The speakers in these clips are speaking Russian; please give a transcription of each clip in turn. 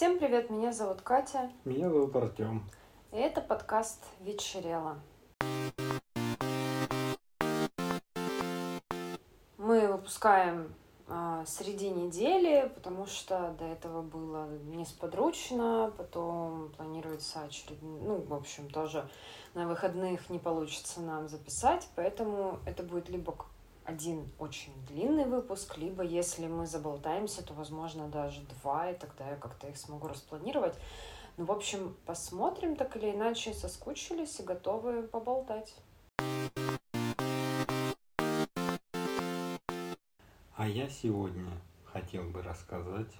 Всем привет, меня зовут Катя, Меня зовут Артем. и это подкаст «Вечерело». Мы выпускаем а, среди недели, потому что до этого было несподручно, потом планируется очередной, ну, в общем, тоже на выходных не получится нам записать, поэтому это будет либо один очень длинный выпуск, либо если мы заболтаемся, то, возможно, даже два, и тогда я как-то их смогу распланировать. Ну, в общем, посмотрим, так или иначе, соскучились и готовы поболтать. А я сегодня хотел бы рассказать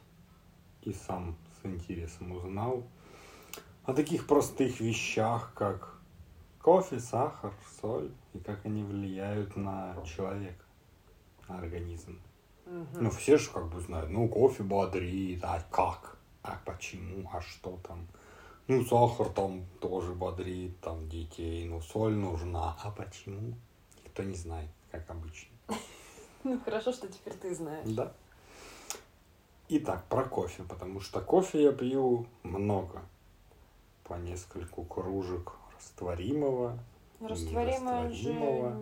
и сам с интересом узнал о таких простых вещах, как кофе, сахар, соль и как они влияют на человека, на организм. Мгм. Ну, все же как бы знают, ну, кофе бодрит, а как? А почему? А что там? Ну, сахар там тоже бодрит, там, детей, ну, соль нужна. А почему? Никто не знает, как обычно. Ну, хорошо, что теперь ты знаешь. Да. Итак, про кофе, потому что кофе я пью много. По нескольку кружек растворимого. Растворимое же...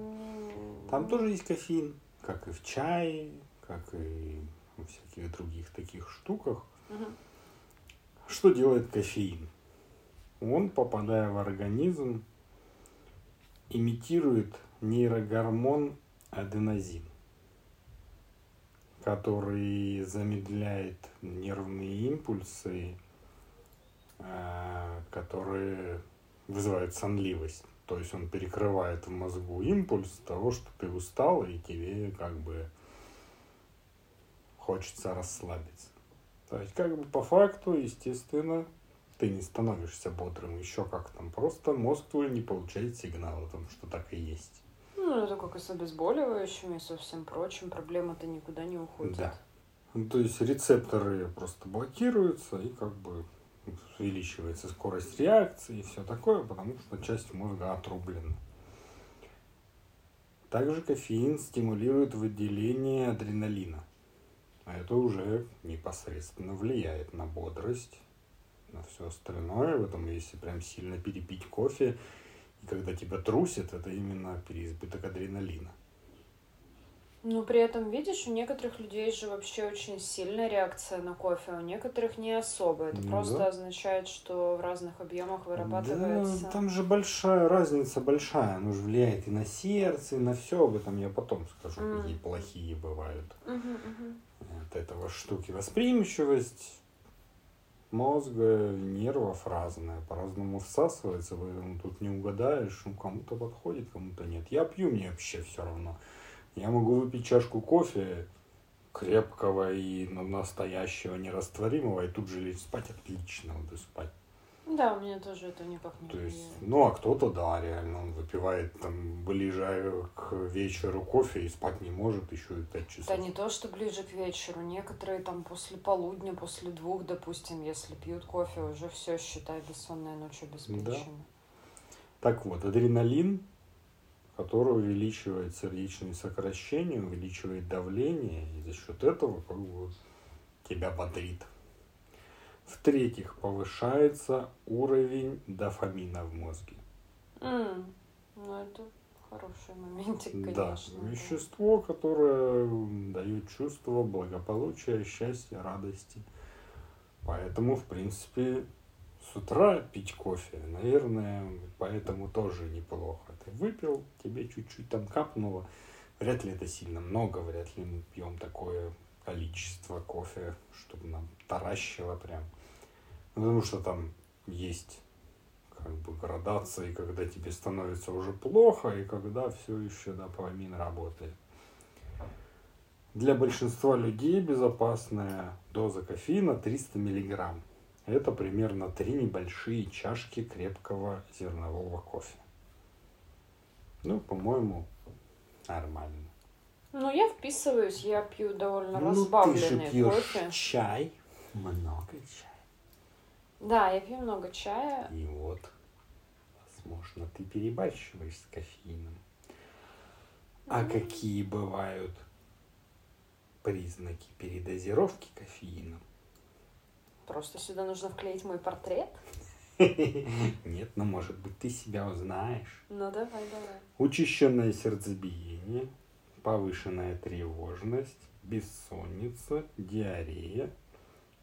Там тоже есть кофеин, как и в чае, как и во всяких других таких штуках. Мгм. Что делает кофеин? Он, попадая в организм, имитирует нейрогормон аденозин, который замедляет нервные импульсы, э, которые вызывают сонливость. То есть он перекрывает в мозгу импульс того, что ты устал и тебе как бы хочется расслабиться. То есть как бы по факту, естественно, ты не становишься бодрым, еще как там. Просто мозг твой не получает сигнал о том, что так и есть. Ну, это как и с обезболивающими и со всем прочим. Проблема-то никуда не уходит. Да. Ну, то есть рецепторы просто блокируются и как бы увеличивается скорость реакции и все такое, потому что часть мозга отрублена. Также кофеин стимулирует выделение адреналина. А это уже непосредственно влияет на бодрость, на все остальное. В этом, если прям сильно перепить кофе, и когда тебя трусит, это именно переизбыток адреналина. Но при этом, видишь, у некоторых людей же вообще очень сильная реакция на кофе, а у некоторых не особо. Это Ну просто да. означает, что в разных объемах вырабатывается. Да, там же большая разница большая. Оно же влияет и на сердце, и на все. Об этом я потом скажу, М. какие плохие бывают Мгм, мгм. от этого штуки. Восприимчивость мозга, нервов разная, по-разному всасывается, поэтому тут не угадаешь, ну, кому-то подходит, кому-то нет. Я пью, мне вообще все равно. Я могу выпить чашку кофе крепкого и ну, настоящего, нерастворимого, и тут же лечь спать отлично, буду спать. Да, у меня тоже это никак не То есть, ну, а кто-то, да, реально, он выпивает там ближе к вечеру кофе и спать не может еще и пять часов. Да не то, что ближе к вечеру. Некоторые там после полудня, после двух, допустим, если пьют кофе, уже все, считай, бессонная ночь обеспечена. Так вот, адреналин, который увеличивает сердечные сокращения, увеличивает давление, и за счет этого как бы тебя бодрит. В-третьих, повышается уровень дофамина в мозге. М, Ну, это хороший моментик, конечно. Да. вещество, которое дает чувство благополучия, счастья, радости. Поэтому, в принципе, с утра пить кофе, наверное, поэтому тоже неплохо. Ты выпил, тебе чуть-чуть там капнуло. Вряд ли это сильно много, вряд ли мы пьем такое количество кофе, чтобы нам таращило прям. Ну, Потому что там есть как бы градации, когда тебе становится уже плохо, и когда все еще дофамин работает. Для большинства людей безопасная доза кофеина 300 миллиграмм. Это примерно три небольшие чашки крепкого зернового кофе. Ну, по-моему, нормально. Ну, я вписываюсь, я пью довольно Ну, ты же разбавленный пьешь кофе. чай, много чая. Да, я пью много чая. И вот, возможно, ты перебарщиваешь с кофеином. А какие бывают признаки передозировки кофеином? Просто сюда нужно вклеить мой портрет. Нет, но может быть ты себя узнаешь. Ну давай, давай. Учащенное сердцебиение, повышенная тревожность, бессонница, диарея,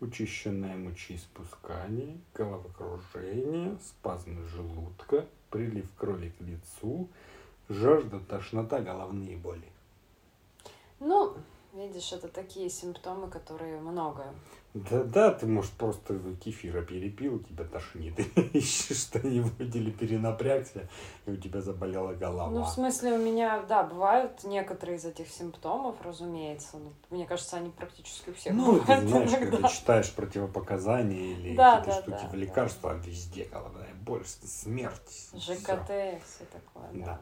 учащенное мочеиспускание, головокружение, спазмы желудка, прилив крови к лицу, жажда, тошнота, головные боли. Ну, видишь, это такие симптомы, которые много. Да, да, ты, может, просто кефира перепил, тебя тошнит, ищешь что-нибудь или перенапрягся, и у тебя заболела голова. Ну, в смысле, у меня, да, бывают некоторые из этих симптомов, разумеется. Но, мне кажется, они практически у всех Ну, ты знаешь, иногда. когда читаешь противопоказания или Да, какие-то да, штуки да, в да. лекарства, а везде головная боль, смерть. ЖКТ, всё. все такое, да. Да.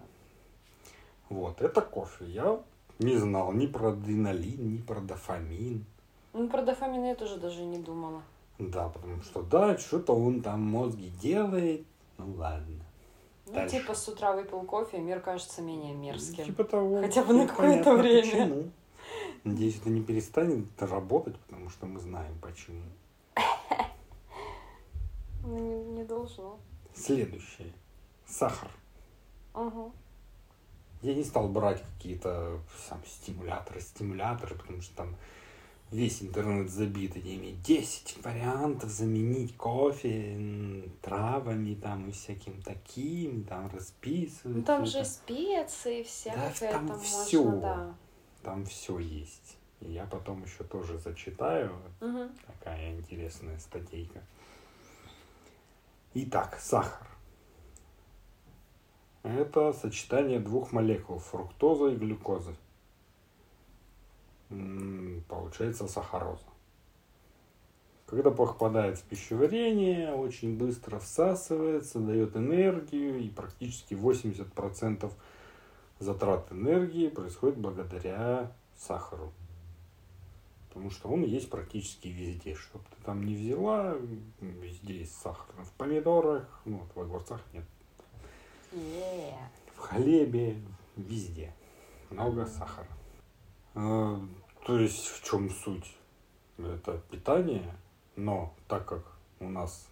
Вот, это кофе. Я не знал ни про адреналин, ни про дофамин. Ну, про дофамин я тоже даже не думала. Да, потому что да, что-то он там мозги делает. Ну ладно. Ну, Дальше. типа, с утра выпил кофе, мир кажется менее мерзким. Типа того. Хотя бы на Непонятно какое-то время. Почему. Надеюсь, это не перестанет работать, потому что мы знаем почему. Ну, не, не должно. Следующее. Сахар. Угу. Я не стал брать какие-то сам стимуляторы, стимуляторы, потому что там весь интернет забит этими 10 вариантов заменить кофе травами там и всяким таким, там расписывают. Ну, там же это. специи, всякое Да, там там можно, да. Там все есть. И я потом еще тоже зачитаю. Мгм. Такая интересная статейка. Итак, сахар. Это сочетание двух молекул фруктоза и глюкозы. Получается сахароза. Когда попадает в пищеварение, очень быстро всасывается, дает энергию, и практически 80% затрат энергии происходит благодаря сахару. Потому что он есть практически везде. Что бы ты там не взяла, везде есть сахар. В помидорах, ну, в огурцах нет. Е. В хлебе, везде. Много сахара. А, То есть в чем суть? Это питание, но так как у нас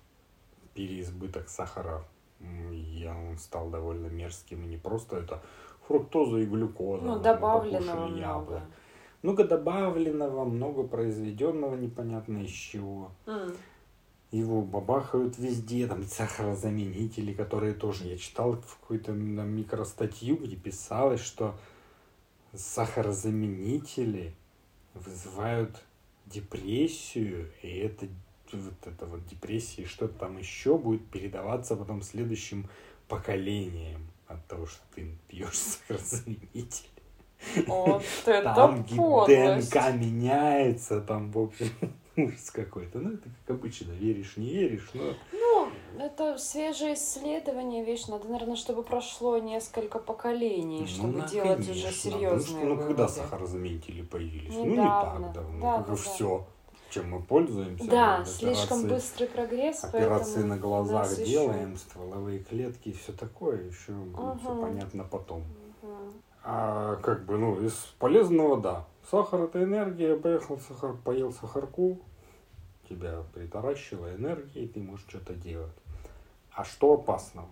переизбыток сахара, и он стал довольно мерзким, и не просто это фруктоза и глюкоза. Ну, мы добавленного много. Много добавленного, много произведенного непонятно из чего. М. Его бабахают везде, там сахарозаменители, которые тоже я читал в какую-то микростатью, где писалось, что сахарозаменители вызывают депрессию, и это вот это вот депрессия, и что-то там еще будет передаваться потом следующим поколениям от того, что ты пьешь сахарозаменитель. Вот это Там подлость. ДНК меняется, там, в общем, ужас какой-то. Ну, это как обычно, веришь, не веришь, но... Ну, это свежее исследование, видишь, надо, наверное, чтобы прошло несколько поколений, чтобы Ну, делать конечно, уже потому серьезные что, Ну, когда сахарозаменители появились? Ну, не Недавно. так давно, Да, как да, и да. все, чем мы пользуемся. Да, Вот слишком операции- быстрый прогресс, Операции на глазах делаем, стволовые клетки и все такое, еще все Мгм. понятно потом. Мгм. А как бы, ну, из полезного, да. Сахар это энергия, поехал сахар, поел сахарку, тебя притаращила энергия, и ты можешь что-то делать. А что опасного?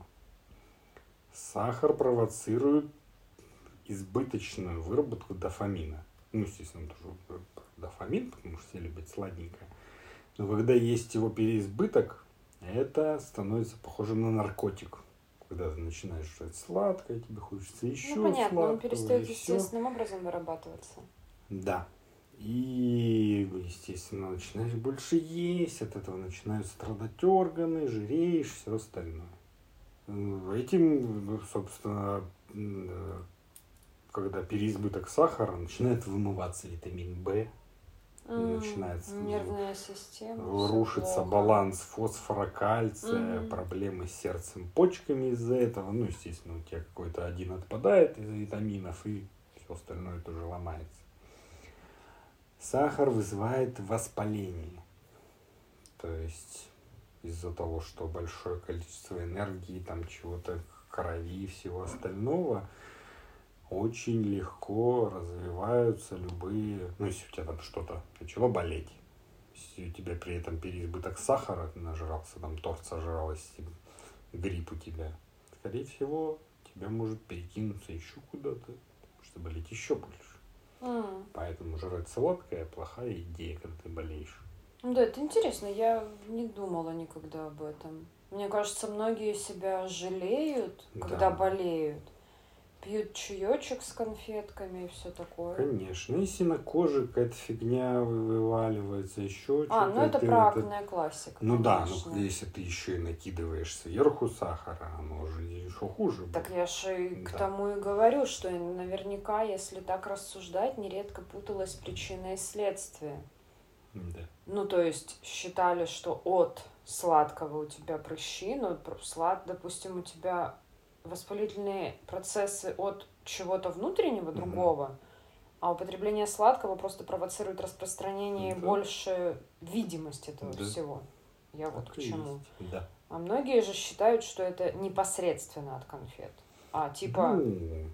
Сахар провоцирует избыточную выработку дофамина. Ну, естественно, тоже дофамин, потому что все любят сладенькое. Но когда есть его переизбыток, это становится похожим на наркотик. Когда ты начинаешь жрать сладкое, тебе хочется еще Ну, понятно, он перестает естественным образом вырабатываться. Да. И, естественно, начинаешь больше есть, от этого начинают страдать органы, жиреешь, все остальное. Этим, собственно, э, когда переизбыток сахара, начинает вымываться витамин В, начинается, Нервная система. рушится баланс фосфора, кальция, Мгм. проблемы с сердцем, почками из-за этого. Ну, естественно, у тебя какой-то один отпадает из витаминов, и все остальное тоже ломается. Сахар вызывает воспаление. То есть из-за того, что большое количество энергии, там чего-то, крови и всего остального, очень легко развиваются любые, ну, если у тебя там что-то начало болеть, Если у тебя при этом переизбыток сахара, нажрался, там торт сожрал, если грипп у тебя, скорее всего, тебя может перекинуться еще куда-то, чтобы болеть еще больше. М. Поэтому жрать сладкое плохая идея, когда ты болеешь. Да, это интересно, я не думала никогда об этом. Мне кажется, многие себя жалеют, когда Да. болеют. Пьют чаечек с конфетками и все такое. Конечно, если на коже какая-то фигня вы- вываливается, еще. А, ну это правильная классика. Ну да, конечно. ну если ты еще и накидываешь сверху сахара, оно уже еще хуже. будет. Так я же и к Да. тому и говорю, что наверняка, если так рассуждать, нередко путалась причина и следствие. Да. Ну, то есть считали, что от сладкого у тебя прыщи, но слад, допустим, у тебя воспалительные процессы от чего-то внутреннего, другого, а употребление сладкого просто провоцирует распространение и Да. больше видимость этого Да. всего. Я вот Так к чему. есть. Да. А многие же считают, что это непосредственно от конфет. А типа... Ну,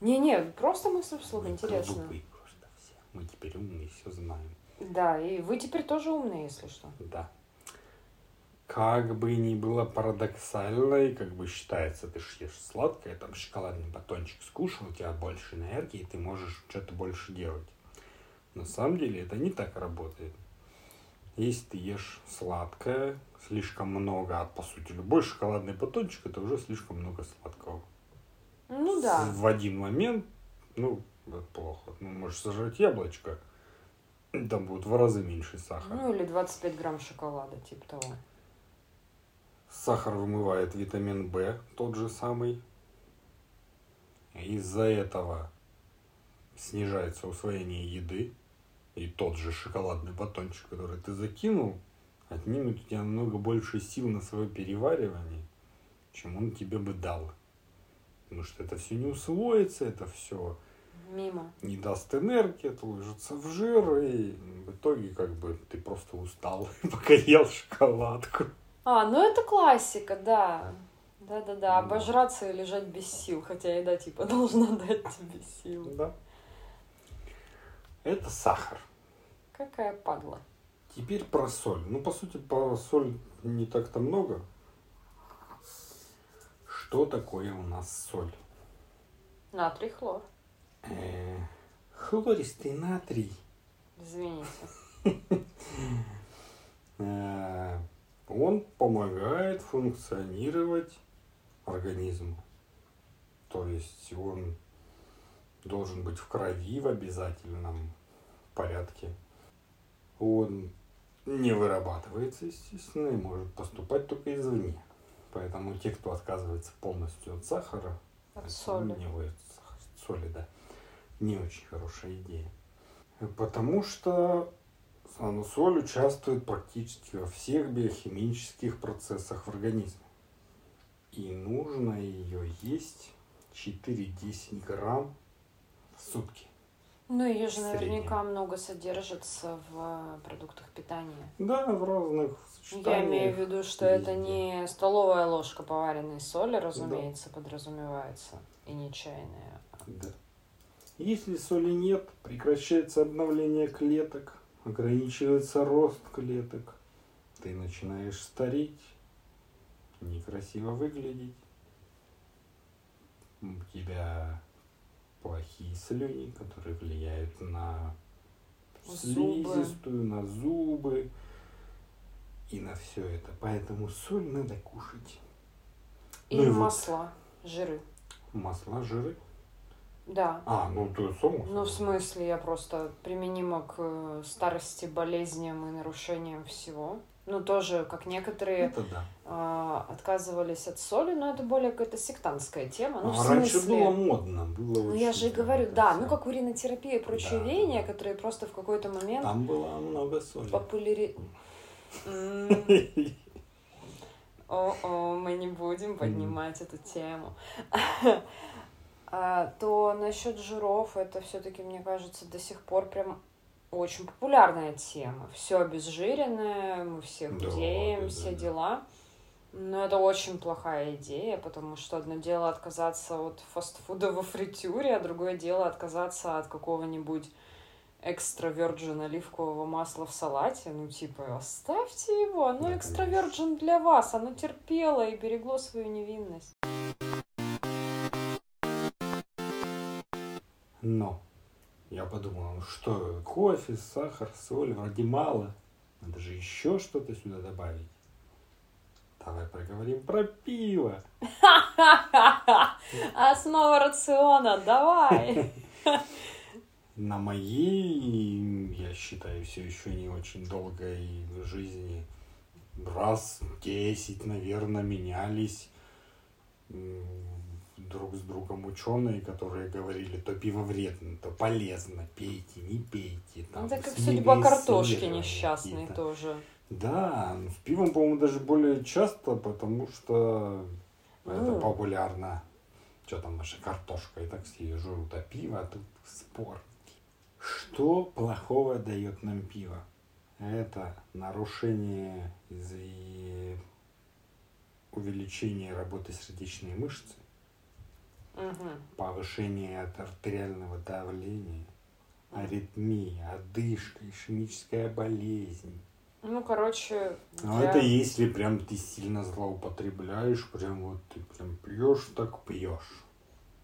Не-не, просто мысль вслух, мы интересно. Мы теперь умные, все знаем. Да, и вы теперь тоже умные, если что. Да. Как бы ни было парадоксально, и как бы считается, ты ж ешь сладкое, там шоколадный батончик скушал, у тебя больше энергии, ты можешь что-то больше делать. На самом деле это не так работает. Если ты ешь сладкое, слишком много, а по сути любой шоколадный батончик это уже слишком много сладкого. Ну да. В один момент, ну, это плохо. Ну, можешь сожрать яблочко, там будет в разы меньше сахара. Ну или 25 грамм шоколада, типа того. Сахар вымывает витамин В, тот же самый. Из-за этого снижается усвоение еды. И тот же шоколадный батончик, который ты закинул, отнимет у тебя намного больше сил на свое переваривание, чем он тебе бы дал. Потому что это все не усвоится, это все Мимо. не даст энергии, это ложится в жир, и в итоге как бы ты просто устал, пока ел шоколадку. А, ну это классика, да. Да-да-да, Да. обожраться и лежать без сил, хотя еда типа должна дать тебе сил. Да. Это сахар. Какая падла. Теперь про соль. Ну, по сути, про соль не так-то много. Что такое у нас соль? Натрий хлор. Э, Хлористый натрий. Извините. Он помогает функционировать организму. То есть он должен быть в крови в обязательном порядке. Он не вырабатывается, естественно, и может поступать только извне. Поэтому те, кто отказывается полностью от сахара, От соли. не от соли, да, не очень хорошая идея. Потому что ну, соль участвует практически во всех биохимических процессах в организме. И нужно ее есть 4-10 грамм в сутки. Ну, ее же наверняка много содержится в э, продуктах питания. Да, в разных сочетаниях. Я имею в виду, что это везде. не столовая ложка поваренной соли, разумеется, подразумевается, и не чайная. Да. Если соли нет, прекращается обновление клеток, ограничивается рост клеток. Ты начинаешь стареть, некрасиво выглядеть. У тебя плохие слюни, которые влияют на Зубы. слизистую, на зубы и на все это. Поэтому соль надо кушать. И Ну и вот. масла, жиры. Масла, жиры. Да. А, ну то само. Ну, в смысле, я просто применима к э, старости, болезням и нарушениям всего. Ну, тоже, как некоторые Это да. а, отказывались от соли, но это более какая-то сектантская тема. Ну, А в раньше смысле... было модно, было Ну, я же и говорю, да, всё. ну, как уринотерапия и прочие Да. веяния, которые просто в какой-то момент Там было много соли. популяри... О-о, мы не будем поднимать эту тему. А, То насчет жиров, это все-таки, мне кажется, до сих пор прям очень популярная тема. Все обезжиренное, мы все худеем, да, все да, дела. Но это очень плохая идея, потому что одно дело отказаться от фастфуда во фритюре, а другое дело отказаться от какого-нибудь экстра virgin оливкового масла в салате, ну, типа, оставьте его, оно экстра virgin для вас, оно терпело и берегло свою невинность. Но я подумал, ну что, кофе, сахар, соль, вроде мало. Надо же еще что-то сюда добавить. Давай проговорим про пиво. Основа рациона, давай! На моей, я считаю, все еще не очень долгой жизни раз 10, наверное, менялись друг с другом ученые, которые говорили, то пиво вредно, то полезно, пейте, не пейте. Там, Это как судьба картошки несчастной какие-то. тоже. Да, ну, с пивом, по-моему, даже более часто, потому что это Ну. популярно. Что там наша картошка? И так все жрут, а пиво, а тут спор. Что плохого дает нам пиво? Это нарушение из-за увеличения работы сердечной мышцы, Мгм. повышение артериального давления, аритмия, одышка, ишемическая болезнь. Ну, короче, Ну, для- это если прям ты сильно злоупотребляешь, прям вот ты прям пьешь, так пьешь.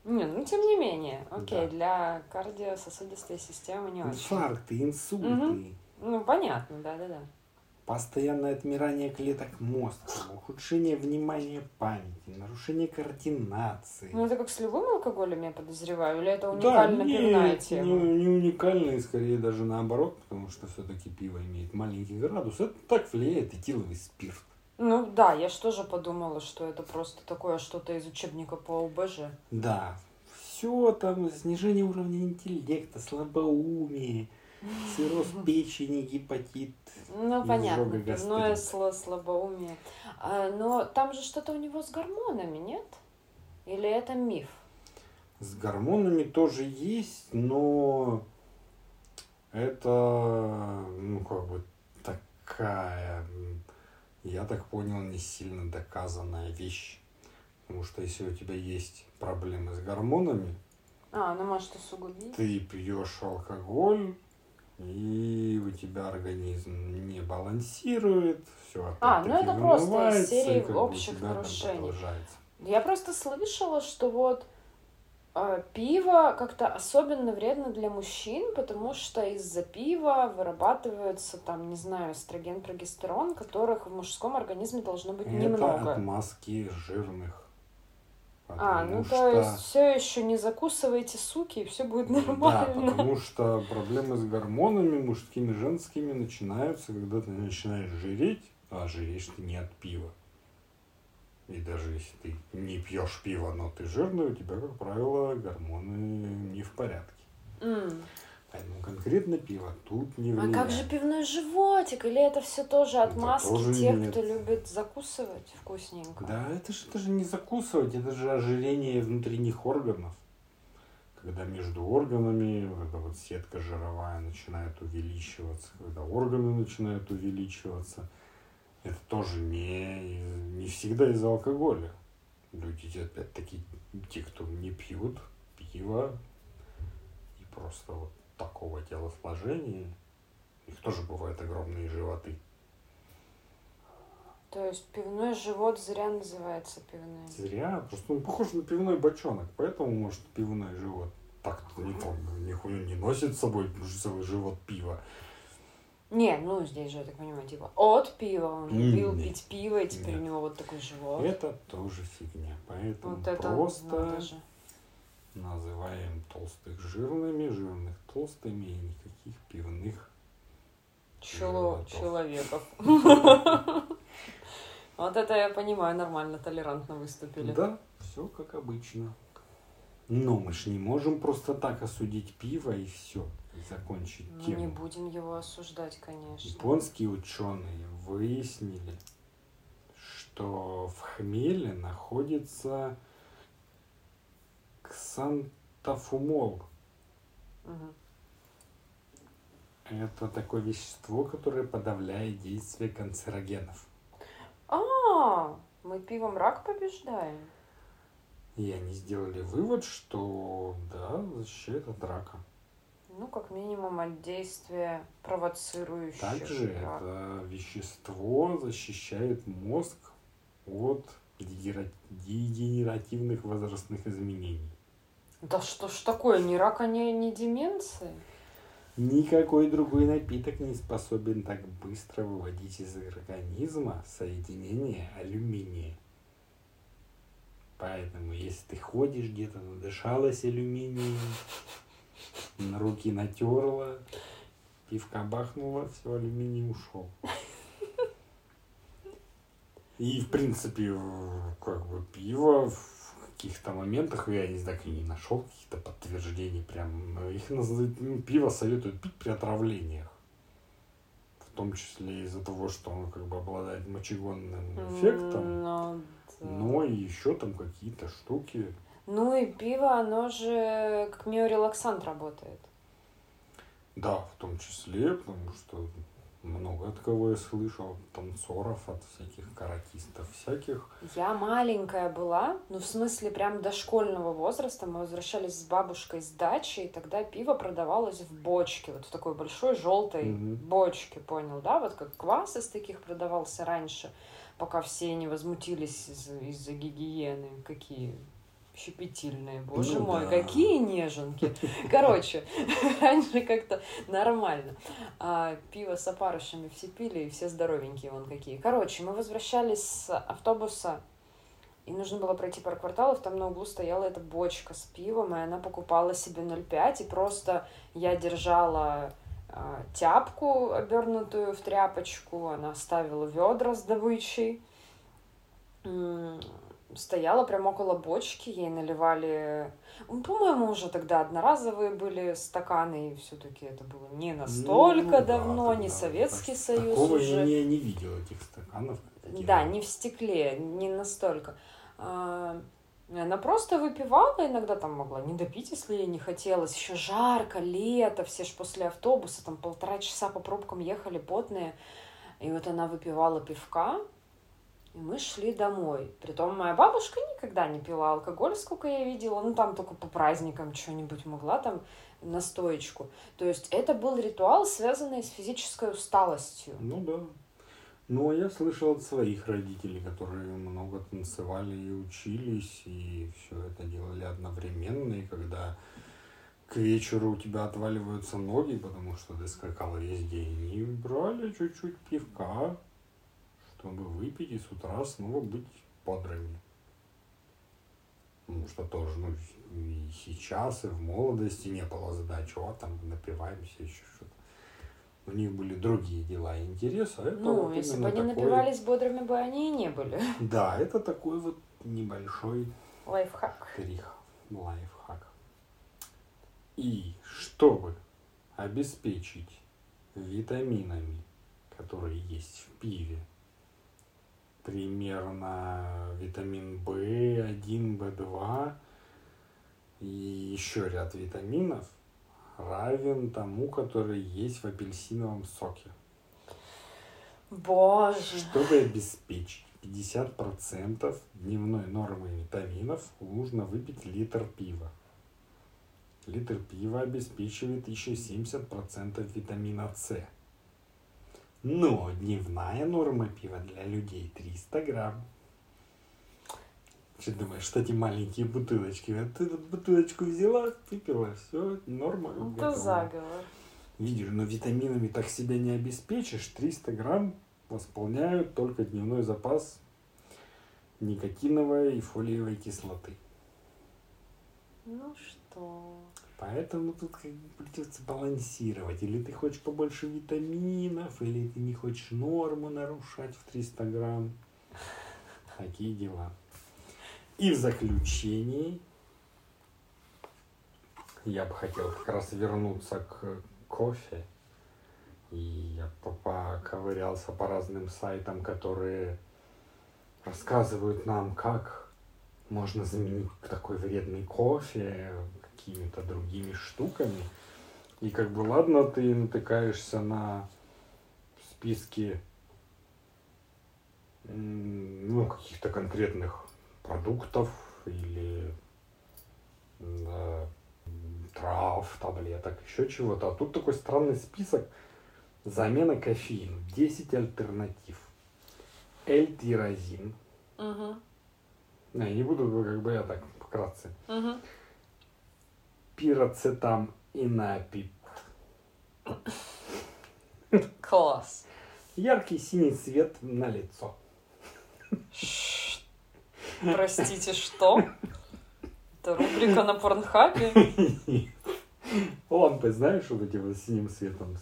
Не, ну, тем не менее, окей, Да. для кардиососудистой системы не очень. Инфаркты, инсульты, Мгм. Ну, понятно, да-да-да. Постоянное отмирание клеток мозга, ухудшение внимания памяти, нарушение координации. Ну, это как с любым алкоголем, я подозреваю, или это Да, уникально пивная нет, тема? не, не уникальные, скорее даже наоборот, потому что все-таки пиво имеет маленький градус. Это так влияет этиловый спирт. Ну, да, я же тоже подумала, что это просто такое что-то из учебника по ОБЖ. Да, все там, снижение уровня интеллекта, слабоумие, цирроз печени, гепатит. Ну, понятно, пивное гастрит. сло- слабоумие. А, но там же что-то у него с гормонами, нет? Или это миф? С гормонами тоже есть, но это, ну, как бы такая, я так понял, не сильно доказанная вещь. Потому что если у тебя есть проблемы с гормонами, А, ну может усугубить? ты пьешь алкоголь, и у тебя организм не балансирует, все А, ну это просто из серии общих нарушений. Я просто слышала, что вот э, пиво как-то особенно вредно для мужчин, потому что из-за пива вырабатывается там, не знаю, эстроген, прогестерон, которых в мужском организме должно быть Это немного. отмазки жирных. А, ну Потому то есть все еще не закусывайте, суки, и все будет Да, нормально. потому что проблемы с гормонами мужскими, женскими начинаются, когда ты начинаешь жиреть, а жиреешь ты не от пива. И даже если ты не пьешь пиво, но ты жирный, у тебя, как правило, гормоны не в порядке. М. Поэтому конкретно пиво тут не А влияет. как же пивной животик? Или это все тоже Это отмазки тоже тех, нет. кто любит закусывать вкусненько? Да, это же даже не закусывать, это же ожирение внутренних органов. Когда между органами вот эта вот сетка жировая начинает увеличиваться, когда органы начинают увеличиваться, это тоже не, не всегда из-за алкоголя. Люди, опять-таки, те, кто не пьют пиво и просто вот такого телосложения, у них тоже бывают огромные животы. То есть пивной живот зря называется пивным. Зря, просто он похож на пивной бочонок, поэтому, может, пивной живот. Так-то никто нихуя не носит с собой целый живот пива. Не, ну здесь же, я так понимаю, типа от пива. Он любил нет. пить пиво, и теперь Нет. у него вот такой живот. Это тоже фигня. Поэтому вот это просто надо же. Называем толстых жирными, жирных толстыми и никаких пивных. Чело человеков. Вот это я понимаю, нормально, толерантно выступили. Да, все как обычно. Но мы же не можем просто так осудить пиво и все, и закончить Мы тему. не будем его осуждать, конечно. Японские ученые выяснили, что в хмеле находится ксантофумол. Мгм. Это такое вещество, которое подавляет действие канцерогенов. А, мы пивом рак побеждаем. И они сделали вывод, что да, защищает от рака. Ну, как минимум от действия провоцирующего. Также это вещество защищает мозг от дегенеративных возрастных изменений. Да что ж такое, ни рака, ни, ни деменции? Никакой другой напиток не способен так быстро выводить из организма соединение алюминия. Поэтому, если ты ходишь где-то, надышалась алюминием, на руки натерла, пивка бахнула, все, алюминий ушел. И, в принципе, как бы пиво каких-то моментах, я не знаю, не нашел каких-то подтверждений прям. Их называют, ну, пиво советуют пить при отравлениях. В том числе из-за того, что он как бы обладает мочегонным эффектом. Ну, да. Но и еще там какие-то штуки. Ну и пиво, оно же как миорелаксант работает. Да, в том числе, потому что много от кого я слышал, танцоров, от всяких каратистов, всяких. Я маленькая была, ну в смысле прям дошкольного возраста. Мы возвращались с бабушкой с дачи, и тогда пиво продавалось в бочке, вот в такой большой желтой Мгм. бочке, понял, да? Вот как квас из таких продавался раньше, пока все не возмутились из- из-за гигиены. Какие щепетильные, боже Ну мой, да. какие неженки. Короче, раньше как-то нормально. А пиво с опарышами все пили, и все здоровенькие вон какие. Короче, мы возвращались с автобуса, и нужно было пройти пару кварталов, там на углу стояла эта бочка с пивом, и она покупала себе 0,5, и просто я держала а, тяпку, обернутую в тряпочку, она ставила ведра с добычей, стояла прямо около бочки, ей наливали... Ну, По-моему, уже тогда одноразовые были стаканы, и все-таки это было не настолько Ну, да, давно, тогда не вот Советский так- Союз Такого уже. я не, не видел этих стаканов. таких Да, не в стекле, не настолько. А, Она просто выпивала, иногда там могла не допить, если ей не хотелось. Еще жарко, лето, все ж после автобуса, там полтора часа по пробкам ехали потные. И вот она выпивала пивка, и мы шли домой. Притом моя бабушка никогда не пила алкоголь, сколько я видела. Ну, там только по праздникам что-нибудь могла там настоечку. То есть это был ритуал, связанный с физической усталостью. Ну да. Ну, а я слышал от своих родителей, которые много танцевали и учились, и все это делали одновременно, и когда к вечеру у тебя отваливаются ноги, потому что ты скакала весь день, и брали чуть-чуть пивка, чтобы выпить и с утра снова быть бодрыми. Потому что тоже, ну, и сейчас, и в молодости не было задачи, вот там напиваемся, еще что-то. У них были другие дела и интересы, а это Ну, вот если бы они такой- напивались бодрыми бы они и не были. Да, это такой вот небольшой Лайфхак. трих, лайфхак. И чтобы обеспечить витаминами, которые есть в пиве, примерно витамин В1, В2 и еще ряд витаминов равен тому, который есть в апельсиновом соке. Боже. Чтобы обеспечить 50% дневной нормы витаминов, нужно выпить литр пива. Литр пива обеспечивает еще 70% витамина С. Но дневная норма пива для людей 300 грамм. Что думаешь, что эти маленькие бутылочки? Вот ты вот бутылочку взяла, выпила, все, норма. Это готова. заговор. Видишь, но витаминами так себя не обеспечишь. 300 грамм восполняют только дневной запас никотиновой и фолиевой кислоты. Ну что? Поэтому тут как бы придется балансировать. Или ты хочешь побольше витаминов, или ты не хочешь норму нарушать в 300 грамм. Такие дела. И в заключении я бы хотел как раз вернуться к кофе. И я по- поковырялся по разным сайтам, которые рассказывают нам, как можно заменить такой вредный кофе какими-то другими штуками. И как бы ладно, ты натыкаешься на списки ну, каких-то конкретных продуктов или да, трав, таблеток, еще чего-то. А тут такой странный список. Замена кофеина. 10 альтернатив. L-тирозин. Угу. Не, не буду, как бы я так вкратце. Угу. Пироцетам инапит. Класс. Яркий синий цвет на лицо. Ш- Простите, что? Это рубрика на Порнхабе? Лампы, знаешь, вот эти вот синим светом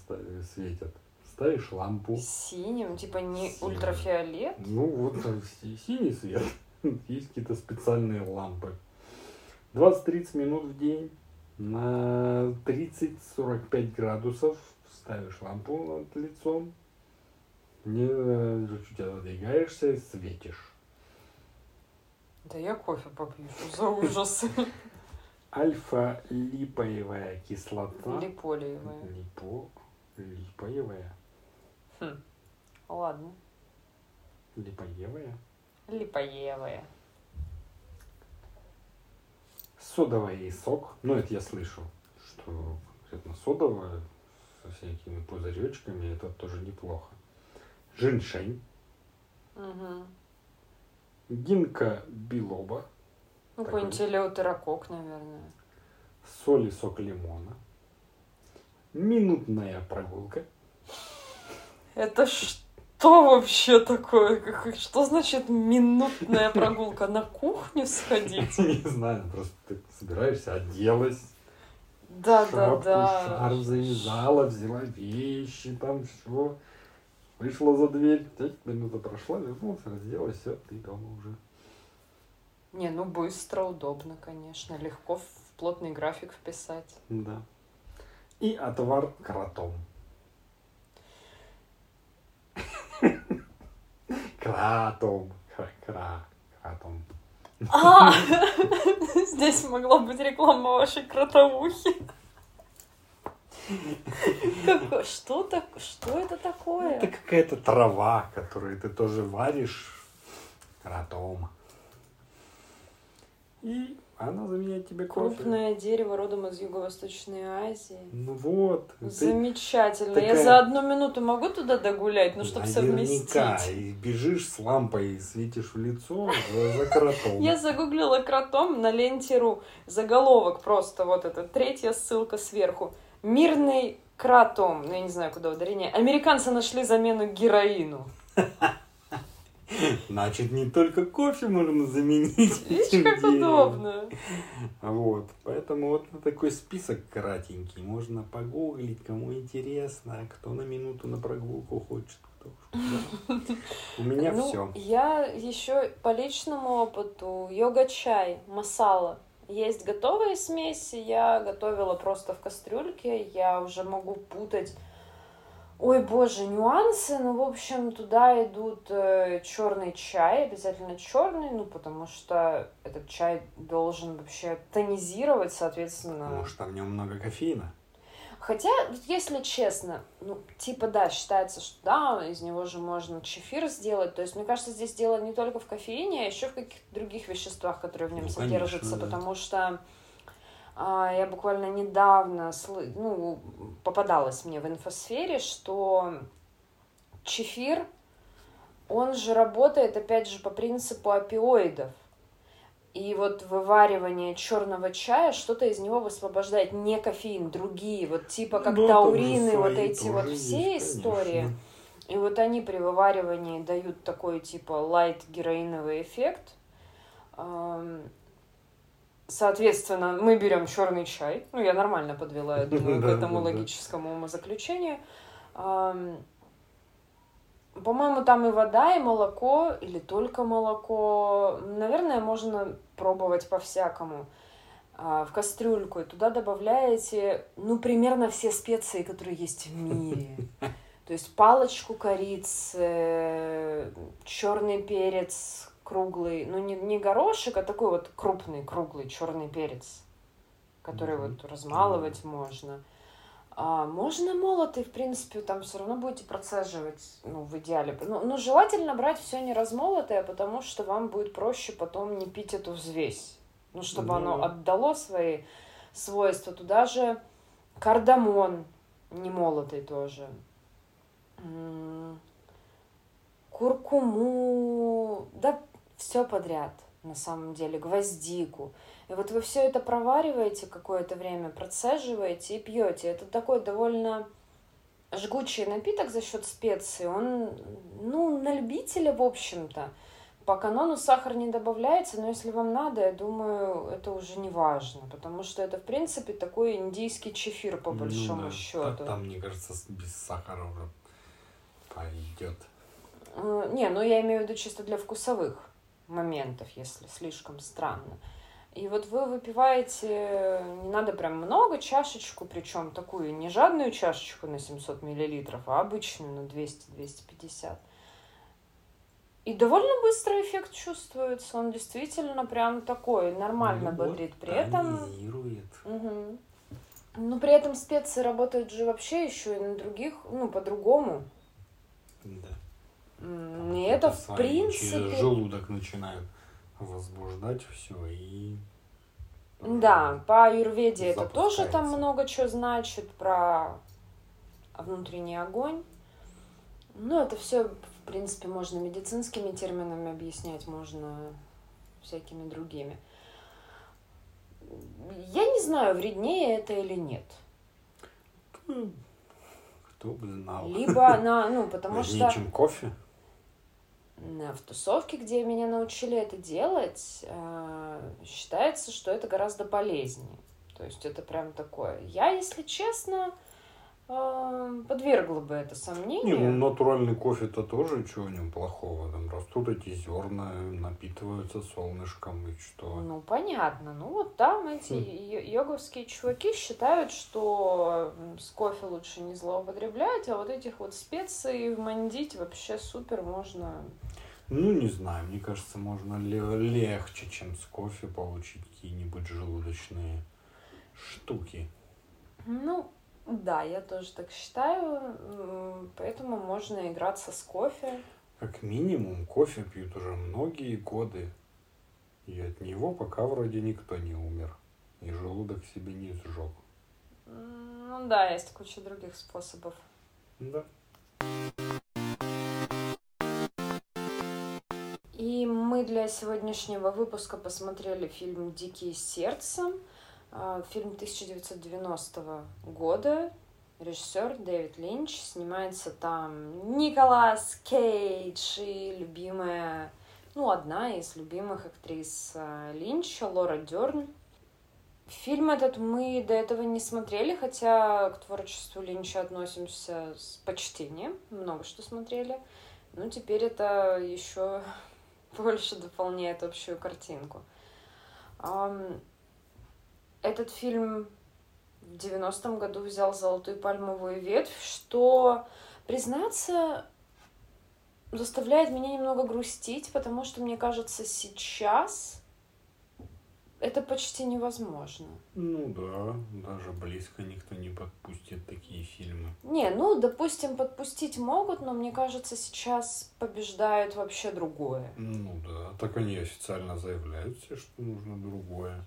светят. Ставишь лампу. Синим, типа не Синим. ультрафиолет? Ну, вот там си- синий свет. Есть какие-то специальные лампы. 20-30 минут в день на 30-45 градусов ставишь лампу над лицом. Не э, чуть-чуть отодвигаешься и светишь. Да я кофе попью, за ужас. Альфа-липоевая кислота. Липолиевая. Липо... Липоевая. Хм. Ладно. Липоевая. Липоевая. Содовый сок. Ну, это я слышал, что конкретно содовое со всякими пузыречками, это тоже неплохо. Женьшень. Угу. Гинка билоба. Ну, какой-нибудь элеутерокок, наверное. Соль и сок лимона. Минутная прогулка. Это что вообще такое? Как- Что значит минутная прогулка? На кухню сходить? Не знаю, просто ты собираешься, оделась, Да, да, шапку, да. шарф завязала, взяла вещи, там все. Вышла за дверь, пять минута прошла, вернулась, разделась, все, ты дома уже. Не, ну быстро, удобно, конечно. Легко в плотный график вписать. Да. И отвар кротом. Кратом. Кра- кра- Кратом. А! Здесь могла быть реклама вашей кротовухи. Что, так, что это такое? Это какая-то трава, которую ты тоже варишь кротом. И она заменяет тебе кофе. Крупное дерево родом из Юго-Восточной Азии. Ну вот. Замечательно. Я такая- за одну минуту могу туда догулять, ну, чтобы совместить. И бежишь с лампой и светишь в лицо за, за кротом. Я загуглила кротом на ленте.ру. Заголовок просто вот это. Третья ссылка сверху. Мирный кротом. Ну, я не знаю, куда ударение. Американцы нашли замену героину. Значит, не только кофе можно заменить. Видишь, как деревом. удобно. Вот, поэтому вот такой список кратенький. Можно погуглить, кому интересно, кто на минуту на прогулку хочет. У меня ну, все. Я еще по личному опыту йога-чай, масала. Есть готовые смеси, я готовила просто в кастрюльке, я уже могу путать. Ой, боже, нюансы. Ну, в общем, туда идут черный чай, обязательно черный, ну, потому что этот чай должен вообще тонизировать, соответственно. Потому что в нем много кофеина. Хотя, если честно, ну, типа, да, считается, что да, из него же можно чефир сделать. То есть, мне кажется, здесь дело не только в кофеине, а еще в каких-то других веществах, которые в нем Ну, содержатся, конечно, да. потому что я буквально недавно ну, попадалась мне в инфосфере, что чефир, он же работает, опять же, по принципу опиоидов. И вот вываривание черного чая что-то из него высвобождает не кофеин, другие, вот типа как там таурины, вот эти вот все есть, истории. конечно. И вот они при вываривании дают такой типа лайт героиновый эффект. Соответственно, мы берем черный чай. Ну, я нормально подвела, я думаю, к этому логическому умозаключению. По-моему, там и вода, и молоко, или только молоко. Наверное, можно пробовать по-всякому. А, В кастрюльку. И туда добавляете, ну, примерно все специи, которые есть в мире. То есть палочку корицы, черный перец круглый, ну не, не горошек, а такой вот крупный, круглый черный перец, который Мгм. вот размалывать можно. А можно молотый, в принципе, там все равно будете процеживать, ну, в идеале. Ну, ну, желательно брать все не размолотое, потому что вам будет проще потом не пить эту взвесь. Ну, чтобы Ну оно да. отдало свои свойства. Туда же кардамон немолотый тоже. Куркуму, да все подряд на самом деле, гвоздику. И вот вы все это провариваете какое-то время, процеживаете и пьете. Это такой довольно жгучий напиток за счет специй. Он, ну, на любителя, в общем-то. По канону сахар не добавляется, но если вам надо, я думаю, это уже не важно, потому что это, в принципе, такой индийский чефир, по ну большому ну, да. счету. Там, мне кажется, без сахара уже пойдет. Э, не, ну я имею в виду чисто для вкусовых моментов, если слишком странно. И вот вы выпиваете, не надо прям много, чашечку, причем такую не жадную чашечку на 700 миллилитров, а обычную на 200-250. И довольно быстрый эффект чувствуется. Он действительно прям такой, нормально ну, бодрит. При этом... Угу. Но при этом специи работают же вообще еще и на других, ну, по-другому. И это, в принципе... Желудок начинает возбуждать все и... Да, по аюрведе это тоже там много чего значит про внутренний огонь. Ну, это все, в принципе, можно медицинскими терминами объяснять, можно всякими другими. Я не знаю, вреднее это или нет. Кто бы знал. Либо на, ну, потому Вреднее, что... чем кофе? В тусовке, где меня научили это делать, э, считается, что это гораздо полезнее. То есть это прям такое. Я, если честно, э, подвергла бы это сомнению. Не, ну натуральный кофе-то тоже чего в нем плохого. Там растут эти зерна, напитываются солнышком и что. Ну, понятно. Ну, вот там эти хм. йоговские чуваки считают, что с кофе лучше не злоупотреблять, а вот этих вот специй вмандить вообще супер можно ну, не знаю, мне кажется, можно легче, чем с кофе получить какие-нибудь желудочные штуки. Ну, да, я тоже так считаю, поэтому можно играться с кофе. Как минимум, кофе пьют уже многие годы, и от него пока вроде никто не умер, и желудок себе не сжег. Ну да, есть куча других способов. Да. И мы для сегодняшнего выпуска посмотрели фильм «Дикие сердцем». А, фильм 1990 года. Режиссер Дэвид Линч. Снимается там Николас Кейдж и любимая, ну, одна из любимых актрис а, Линча, Лора Дерн. Фильм этот мы до этого не смотрели, хотя к творчеству Линча относимся с почтением. Много что смотрели. Ну, теперь это еще больше дополняет общую картинку. Этот фильм в 90-м году взял золотую пальмовую ветвь, что, признаться, заставляет меня немного грустить, потому что, мне кажется, сейчас это почти невозможно. Ну да, даже близко никто не подпустит такие фильмы. Не, ну, допустим, подпустить могут, но мне кажется, сейчас побеждает вообще другое. Ну да, так они официально заявляют все, что нужно другое.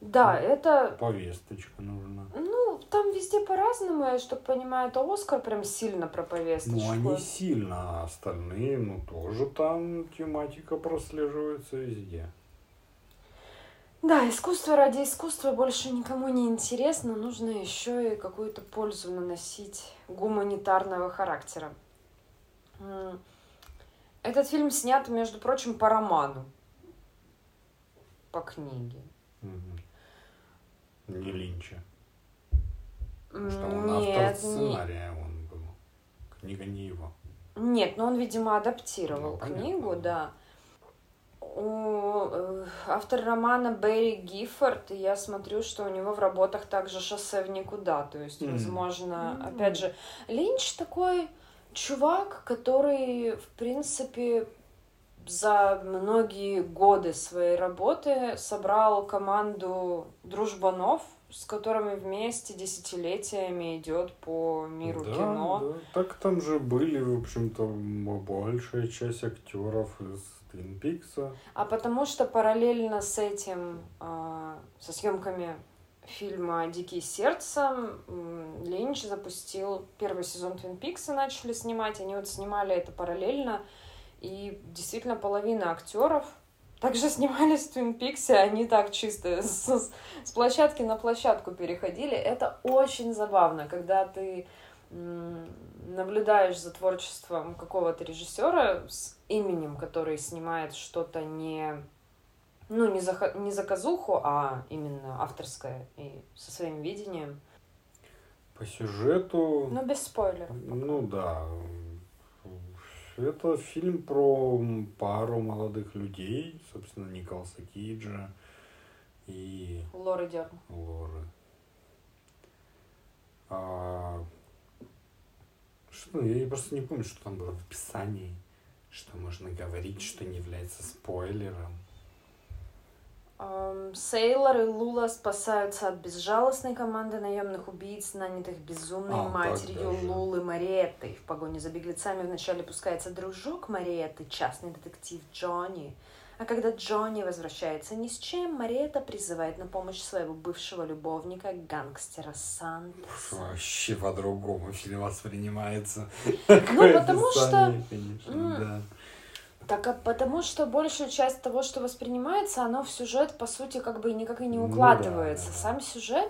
Да, ну, это... Повесточка нужна. Ну, там везде по-разному, я чтобы понимаю, это Оскар прям сильно про повесточку. Ну, они сильно, а остальные, ну, тоже там тематика прослеживается везде. Да, искусство ради искусства больше никому не интересно, нужно еще и какую-то пользу наносить гуманитарного характера. Этот фильм снят, между прочим, по роману, по книге. Угу. Не Линча. Потому что он Нет, автор сценария, не... он был. Книга не его. Нет, но он, видимо, адаптировал ну, книгу, да у э, автор романа Берри Гиффорд, и я смотрю, что у него в работах также «Шоссе в никуда», то есть, mm. возможно, mm. опять же, Линч такой чувак, который, в принципе, за многие годы своей работы собрал команду дружбанов, с которыми вместе десятилетиями идет по миру да, кино. Да. Так там же были, в общем-то, большая часть актеров из Твин Пикса. А потому что параллельно с этим, э, со съемками фильма «Дикие сердца» Линч запустил первый сезон Твин Пикса, начали снимать. Они вот снимали это параллельно. И действительно половина актеров также снимались в Твин Пиксе, они так чисто с, с площадки на площадку переходили. Это очень забавно, когда ты наблюдаешь за творчеством какого-то режиссера с именем, который снимает что-то не ну, не за, не заказуху, а именно авторское и со своим видением. По сюжету... Ну, без спойлеров. Ну, да. Это фильм про пару молодых людей, собственно, Николаса Кейджа и... Лоры Дерн. Лоры. А... Что, я просто не помню, что там было в описании, что можно говорить, что не является спойлером. Сейлор и Лула спасаются от безжалостной команды наемных убийц, нанятых безумной а, матерью Лулы Мариеттой. В погоне за беглецами вначале пускается дружок Мариетты, частный детектив Джонни. А когда Джонни возвращается ни с чем, Мариетта призывает на помощь своего бывшего любовника, гангстера Сантоса. Вообще по-другому фильм воспринимается. Ну, потому что... Конечно, да так а потому что большую часть того, что воспринимается, оно в сюжет, по сути, как бы никак и не укладывается. Ну, да, да. Сам сюжет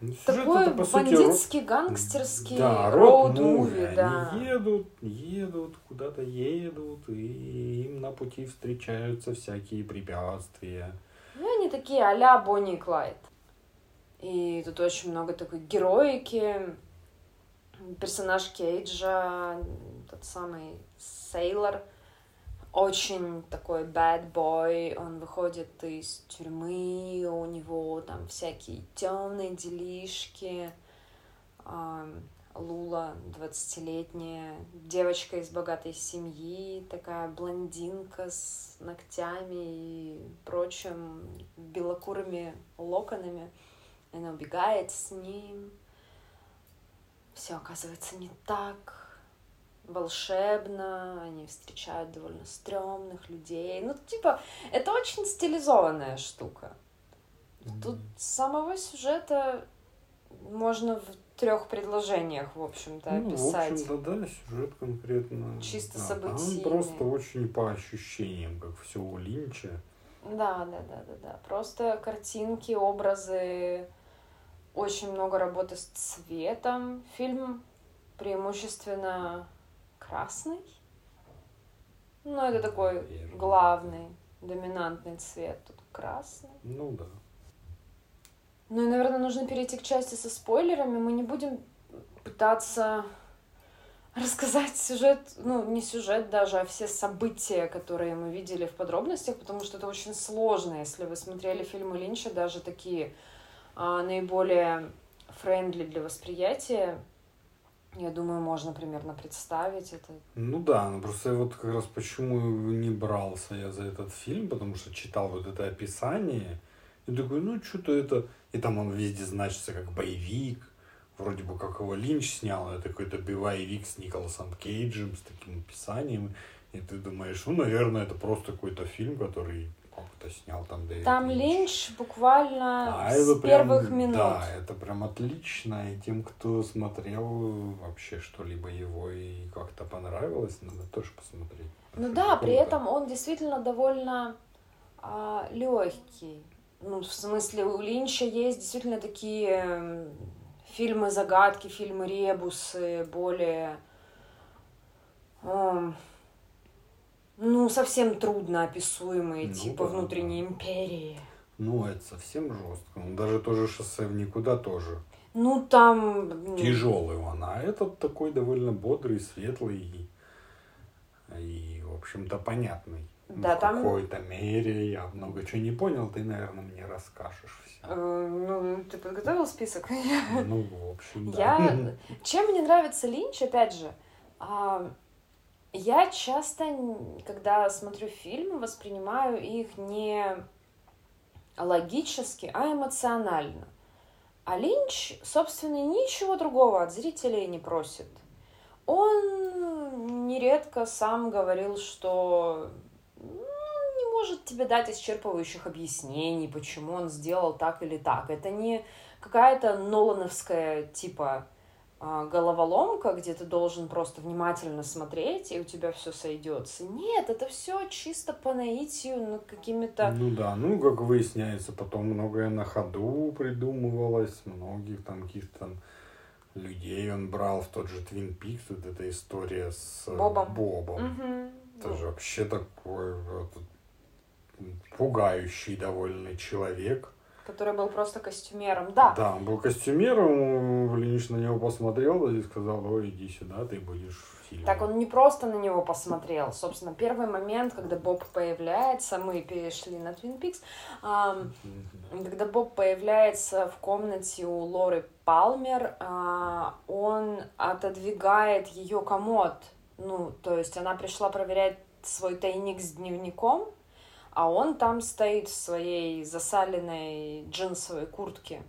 ну, Сюжет такой это, по бандитский, сути, гангстерский да, роуд-муви, да. Они едут, едут, куда-то едут, и им на пути встречаются всякие препятствия. Ну, они такие а-ля Бонни и Клайд. И тут очень много такой героики. Персонаж Кейджа, тот самый Сейлор — очень такой bad boy, он выходит из тюрьмы, у него там всякие темные делишки. Лула, 20-летняя, девочка из богатой семьи, такая блондинка с ногтями и прочим белокурыми локонами. Она убегает с ним. Все оказывается не так волшебно, они встречают довольно стрёмных людей. Ну, типа, это очень стилизованная штука. Тут самого сюжета можно в трех предложениях, в общем-то, ну, описать. В общем-то, да, сюжет конкретно. Чисто да, событийный. Он просто очень по ощущениям, как все у Линча. Да, да, да, да, да. Просто картинки, образы, очень много работы с цветом. Фильм преимущественно красный. Ну, это такой главный, доминантный цвет. Тут красный. Ну да. Ну и, наверное, нужно перейти к части со спойлерами. Мы не будем пытаться рассказать сюжет, ну, не сюжет даже, а все события, которые мы видели в подробностях, потому что это очень сложно. Если вы смотрели фильмы Линча, даже такие а, наиболее френдли для восприятия, я думаю, можно примерно представить это. Ну да, ну просто вот как раз почему не брался я за этот фильм, потому что читал вот это описание, и такой, ну что-то это... И там он везде значится как боевик, вроде бы как его Линч снял, это какой-то боевик с Николасом Кейджем, с таким описанием, и ты думаешь, ну, наверное, это просто какой-то фильм, который как-то снял там Дэвид Там Линч, буквально а, с прям, первых минут. Да, это прям отлично. И тем, кто смотрел вообще что-либо его и как-то понравилось, надо тоже посмотреть. Ну да, при этом он действительно довольно а, легкий. Ну, в смысле, у Линча есть действительно такие фильмы загадки, фильмы ребусы, более ну, совсем трудно описуемые, ну, типа да, внутренней да. империи. Ну, это совсем жестко. Ну, даже тоже шоссе в никуда тоже. Ну, там... Тяжелый он, а этот такой довольно бодрый, светлый и, и в общем-то, понятный. Да, в там... какой-то мере я много чего не понял, ты, наверное, мне расскажешь все. Э, ну, ты подготовил список? Ну, в общем, да. Я... Чем мне нравится Линч, опять же, а, я часто, когда смотрю фильмы, воспринимаю их не логически, а эмоционально. А Линч, собственно, ничего другого от зрителей не просит. Он нередко сам говорил, что ну, не может тебе дать исчерпывающих объяснений, почему он сделал так или так. Это не какая-то нолановская типа головоломка, где ты должен просто внимательно смотреть, и у тебя все сойдется. Нет, это все чисто по наитию, ну, какими-то... Ну да, ну, как выясняется, потом многое на ходу придумывалось, многих там каких-то там людей он брал в тот же Твин Пикс, вот эта история с э, Бобом. Бобом. Мгм. Это Ну, же вообще такой вот, пугающий довольно человек. Который был просто костюмером. Да, Да, он был костюмером, Линч на него посмотрел и сказал, ой, иди сюда, ты будешь в фильме. Так он не просто на него посмотрел. Собственно, первый момент, когда Боб появляется, мы перешли на Твин Пикс, Мгм. когда Боб появляется в комнате у Лоры Палмер, а, он отодвигает ее комод. Ну, то есть она пришла проверять свой тайник с дневником, а он там стоит в своей засаленной джинсовой куртке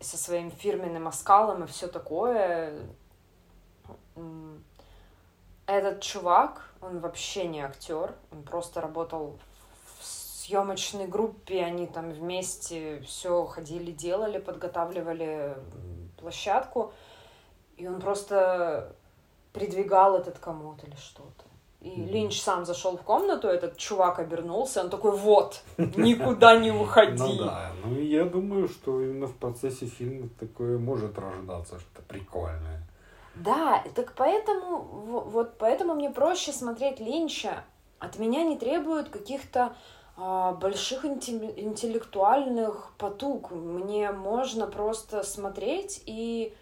со своим фирменным оскалом и все такое. Этот чувак, он вообще не актер, он просто работал в съемочной группе, они там вместе все ходили, делали, подготавливали площадку, и он просто придвигал этот комод или что-то. И. Линч сам зашел в комнату, этот чувак обернулся, он такой, вот, никуда не уходи. Ну да, ну я думаю, что именно в процессе фильма такое может рождаться, что-то прикольное. Да, так поэтому, во- вот поэтому мне проще смотреть Линча. От меня не требуют каких-то а, больших интеллектуальных потуг. Мне можно просто смотреть и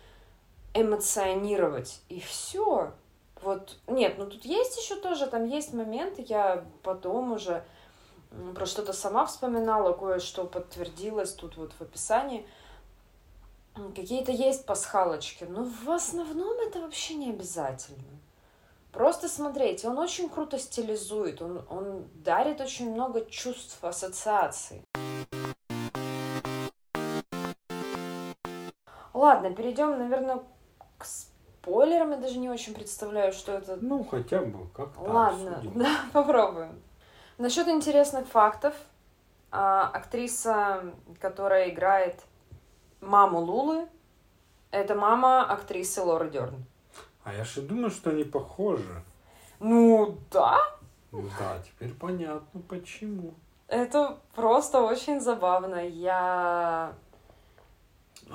эмоционировать. И все. Вот, нет, ну тут есть еще тоже, там есть моменты, я потом уже про что-то сама вспоминала, кое-что подтвердилось тут вот в описании. Какие-то есть пасхалочки, но в основном это вообще не обязательно. Просто смотрите, он очень круто стилизует, он, он дарит очень много чувств, ассоциаций. Ладно, перейдем, наверное, к спойлерам. Я даже не очень представляю, что это Ну, хотя бы как-то Ладно, обсудим. да, попробуем. Насчет интересных фактов. а, актриса, которая играет маму Лулы, это мама актрисы Лоры Дерн. А я же думаю, что они похожи. Ну да, Да, теперь понятно, почему. это просто очень забавно. Я...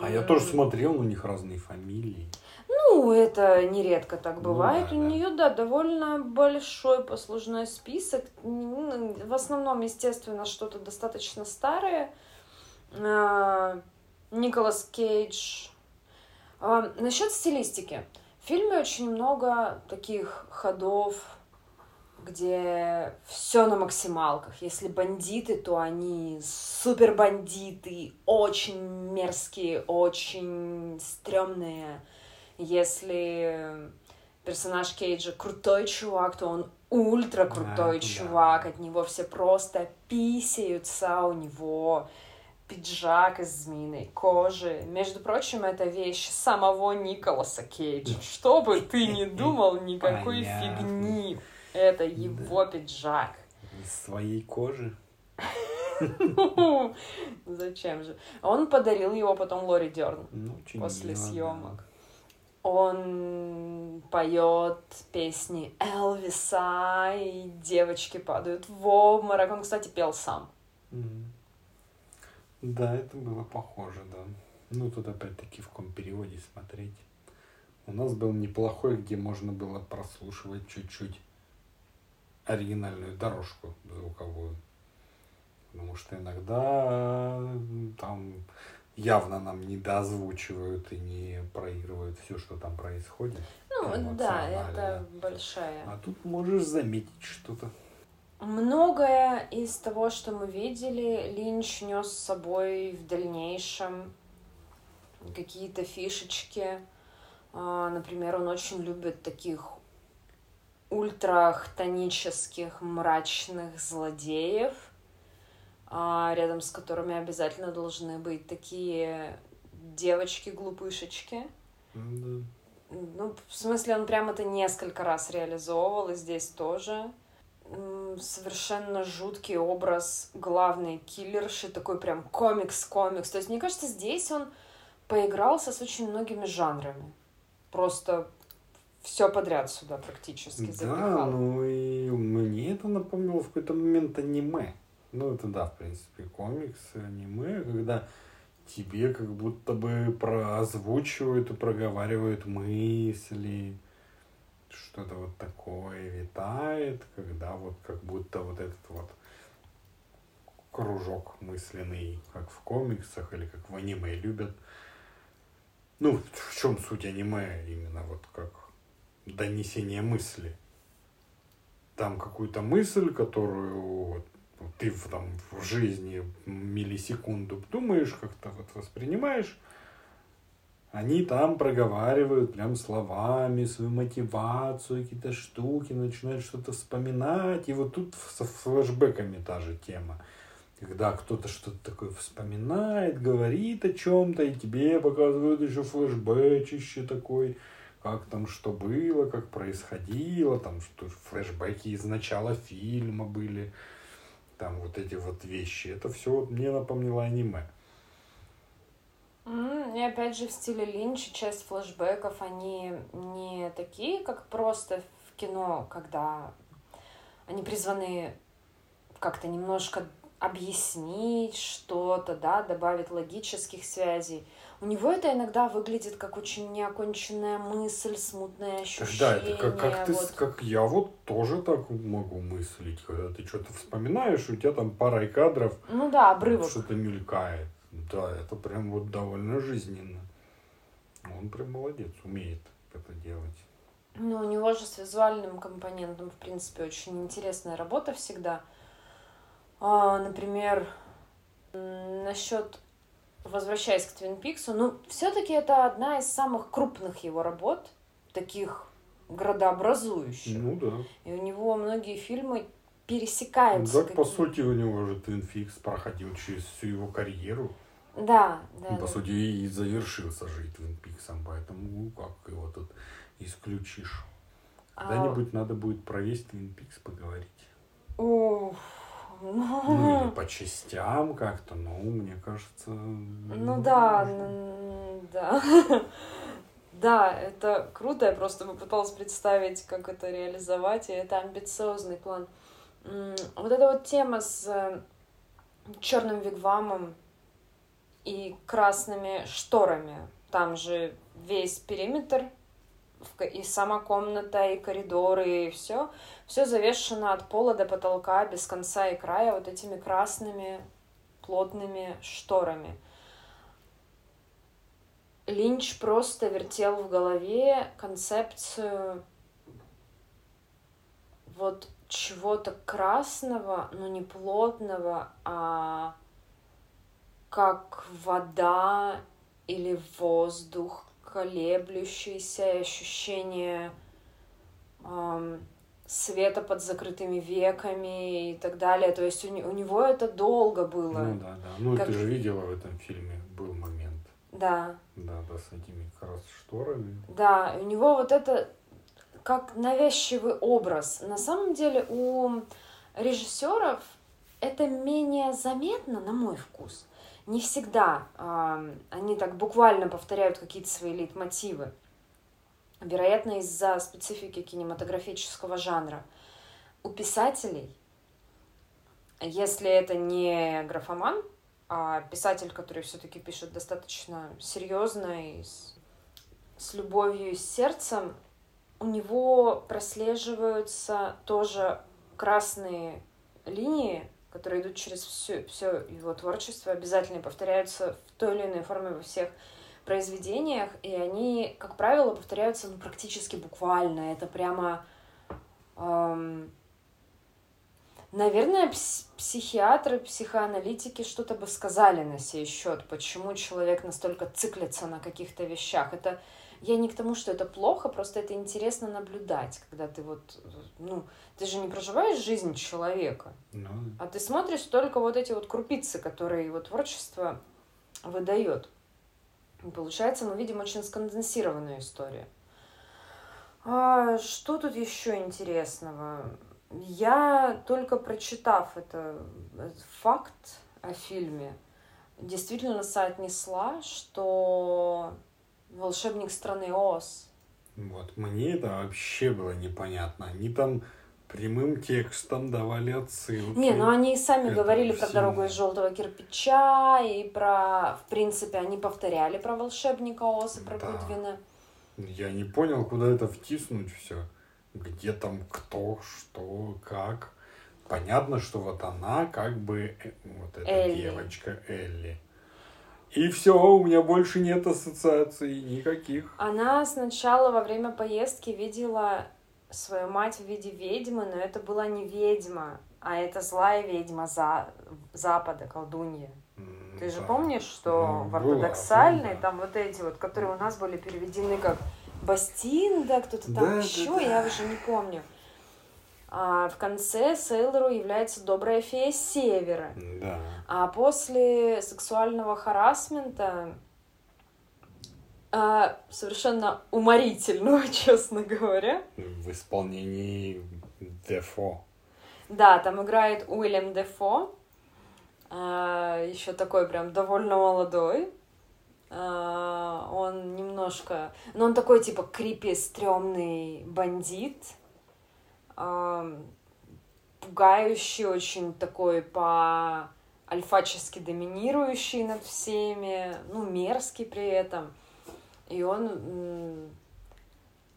А я тоже смотрел, у них разные фамилии. Ну, это нередко так Ну бывает. да, У да. нее, да, довольно большой послужной список. В основном, естественно, что-то достаточно старое. А, Николас Кейдж. А, Насчет стилистики. В фильме очень много таких ходов, где все на максималках. Если бандиты, то они супер бандиты, очень мерзкие, очень стрёмные. Если персонаж Кейджа крутой чувак, то он ультра крутой Да, да. чувак. От него все просто писаются, у него пиджак из змеиной кожи. Между прочим, это вещь самого Николаса Кейджа. Что бы ты ни думал, никакой Понятно. фигни. Это его пиджак. Из своей кожи. Зачем же? Он подарил его потом Лори Дерн Ну, после да. съемок. Он поет песни Элвиса, и девочки падают в обморок. Он, кстати, пел сам. Да, это было похоже, да. Ну, тут опять-таки в каком переводе смотреть. У нас был неплохой, где можно было прослушивать чуть-чуть оригинальную дорожку звуковую. Потому что иногда м, там явно нам не дозвучивают и не проигрывают все, что там происходит. Ну, да, это большая. А тут можешь заметить что-то. Многое из того, что мы видели, Линч нес с собой в дальнейшем. Какие-то фишечки. А, Например, он очень любит таких ультрахтонических, мрачных злодеев. А, рядом с которыми обязательно должны быть такие девочки-глупышечки. Да. Ну, в смысле, он прям это несколько раз реализовывал, и здесь тоже. Совершенно жуткий образ главной киллерши, такой прям комикс-комикс. То есть, мне кажется, здесь он поигрался с очень многими жанрами. Просто все подряд сюда практически запихал. Да, ну и мне это напомнило в какой-то момент аниме. Ну, это да, в принципе, комиксы, аниме, когда тебе как будто бы проозвучивают и проговаривают мысли, что-то вот такое витает, когда вот как будто вот этот вот кружок мысленный, как в комиксах или как в аниме любят. Ну, в чем суть аниме именно вот как донесение мысли. Там какую-то мысль, которую вот, ты в, там, в жизни миллисекунду думаешь, как-то вот воспринимаешь, они там проговаривают прям словами свою мотивацию, какие-то штуки, начинают что-то вспоминать. И вот тут со флешбеками та же тема. Когда кто-то что-то такое вспоминает, говорит о чем-то, и тебе показывают еще флешбэчище такой, как там что было, как происходило, там что флешбеки из начала фильма были там вот эти вот вещи. Это все вот мне напомнило аниме. И опять же в стиле Линча часть флэшбэков, они не такие, как просто в кино, когда они призваны как-то немножко объяснить что-то, да, добавить логических связей. У него это иногда выглядит как очень неоконченная мысль, смутное ощущение. Да, это как, как, ты, вот. как я вот тоже так могу мыслить, когда ты что-то вспоминаешь, у тебя там парой кадров. Ну да, обрывок. Что-то мелькает. Да, это прям вот довольно жизненно. Он прям молодец, умеет это делать. Ну, у него же с визуальным компонентом, в принципе, очень интересная работа всегда. А, например, насчет возвращаясь к Твин Пиксу, ну, все-таки это одна из самых крупных его работ, таких градообразующих. Ну да. И у него многие фильмы пересекаются. Ну, так, по сути, у него же Твин Пикс проходил через всю его карьеру. Да, да. Ну, по да. сути, и завершился же Твин Пиксом, поэтому ну, как его тут исключишь. А... Когда-нибудь надо будет про весь Твин Пикс поговорить. Уф. Ну, или по частям как-то, ну, мне кажется... Ну, да, да. Да, это круто, я просто попыталась представить, как это реализовать, и это амбициозный план. Вот эта вот тема с э, черным вигвамом и красными шторами, там же весь периметр и сама комната, и коридоры, и все. Все завешено от пола до потолка, без конца и края, вот этими красными плотными шторами. Линч просто вертел в голове концепцию вот чего-то красного, но не плотного, а как вода или воздух, колеблющееся ощущение эм, света под закрытыми веками и так далее. То есть у, у него это долго было. Ну да, да. Ну как... ты же видела в этом фильме, был момент. Да. Да, да, с этими как раз шторами. Да, у него вот это как навязчивый образ. На самом деле у режиссеров это менее заметно, на мой вкус не всегда э, они так буквально повторяют какие-то свои лейтмотивы. Вероятно, из-за специфики кинематографического жанра. У писателей, если это не графоман, а писатель, который все-таки пишет достаточно серьезно и с, с любовью и с сердцем, у него прослеживаются тоже красные линии, которые идут через все, все его творчество, обязательно повторяются в той или иной форме во всех произведениях, и они, как правило, повторяются ну, практически буквально. Это прямо... Эм, наверное, пс- психиатры, психоаналитики что-то бы сказали на сей счет, почему человек настолько циклится на каких-то вещах. Это я не к тому, что это плохо, просто это интересно наблюдать, когда ты вот, ну, ты же не проживаешь жизнь человека, Ну, а ты смотришь только вот эти вот крупицы, которые его творчество выдает. И получается, мы видим очень сконденсированную историю. А что тут еще интересного? Я только прочитав это, этот факт о фильме, действительно соотнесла, что волшебник страны Оз. вот, мне это вообще было непонятно. Они там прямым текстом давали отсылки. Не, ну они и сами говорили про всем- дорогу из желтого кирпича, и про, в принципе, они повторяли про волшебника Оз и про Да. Гудвина. Я не понял, куда это втиснуть все. Где там кто, что, как. Понятно, что вот она как бы э, вот эта Элли. девочка Элли. И все, у меня больше нет ассоциаций никаких. Она сначала во время поездки видела свою мать в виде ведьмы, но это была не ведьма, а это злая ведьма за... Запада, колдунья. М, Ты же да. помнишь, что Ну, в ортодоксальной, да. там вот эти вот, которые у нас были переведены как Бастинда, кто-то Да, там да, еще, да. я уже не помню. А в конце Сейлору является добрая фея Севера. Да. А после сексуального харасмента а, совершенно уморительного, честно говоря. В исполнении Дефо. Да, там играет Уильям Дефо, еще такой прям довольно молодой. А, Он немножко... Ну, он такой, типа, крипи, стрёмный бандит. Пугающий, очень такой по альфачески доминирующий над всеми, ну, мерзкий при этом. И он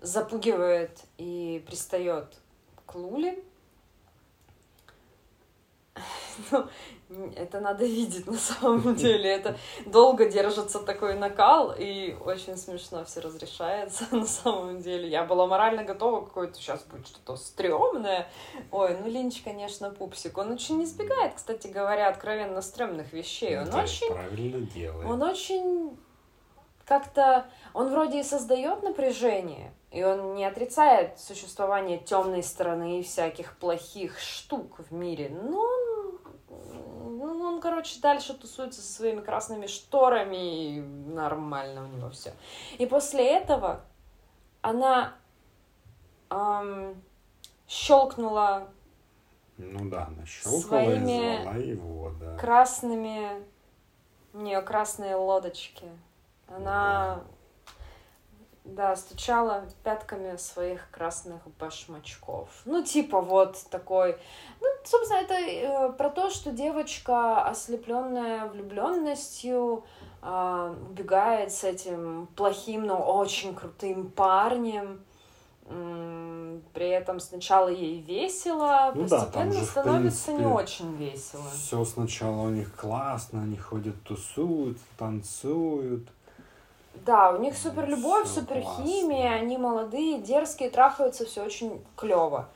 запугивает и пристает к Луле. Ну, это надо видеть на самом деле. Это долго держится такой накал, и очень смешно все разрешается на самом деле. Я была морально готова, какое-то сейчас будет что-то стрёмное. Ой, ну Линч, конечно, пупсик. Он очень избегает, кстати говоря, откровенно стрёмных вещей. Он Да, очень правильно делает. он очень как-то, он вроде и создает напряжение, и он не отрицает существование темной стороны и всяких плохих штук в мире, но он, ну, он, короче, дальше тусуется со своими красными шторами, и нормально у него все. И после этого она ам, щелкнула Ну да, она щелкала Своими и звала его, да. красными... У нее красные лодочки. Она, да, стучала пятками своих красных башмачков. Ну, типа вот такой... Ну, собственно, это э, про то, что девочка, ослепленная влюбленностью, убегает с этим плохим, но очень крутым парнем. При этом сначала ей весело, Ну да, там постепенно же, в становится не принципе, очень весело. Все сначала у них классно, они ходят, тусуют, танцуют. Да, у них супер любовь, Всё супер химия, они молодые, дерзкие, трахаются, все очень клево.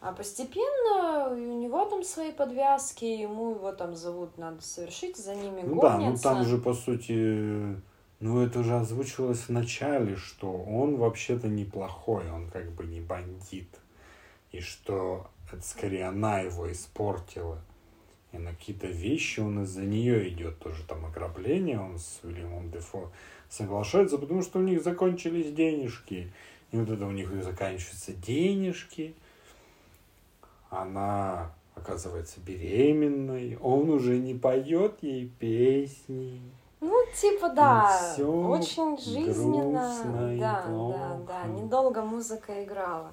А постепенно у него там свои подвязки, ему его там зовут, надо совершить, за ними Ну да, ну гонятся. там же, по сути, ну это уже озвучивалось в начале, что он вообще-то неплохой, он как бы не бандит. И что это скорее она его испортила. И на какие-то вещи он из-за нее идет тоже там ограбление, он с Уильямом Дефо соглашается, потому что у них закончились денежки. И вот это у них заканчиваются денежки. Она оказывается беременной, он уже не поет ей песни. Ну, типа, да, всё очень жизненно. грустно и да, да, да, недолго музыка играла.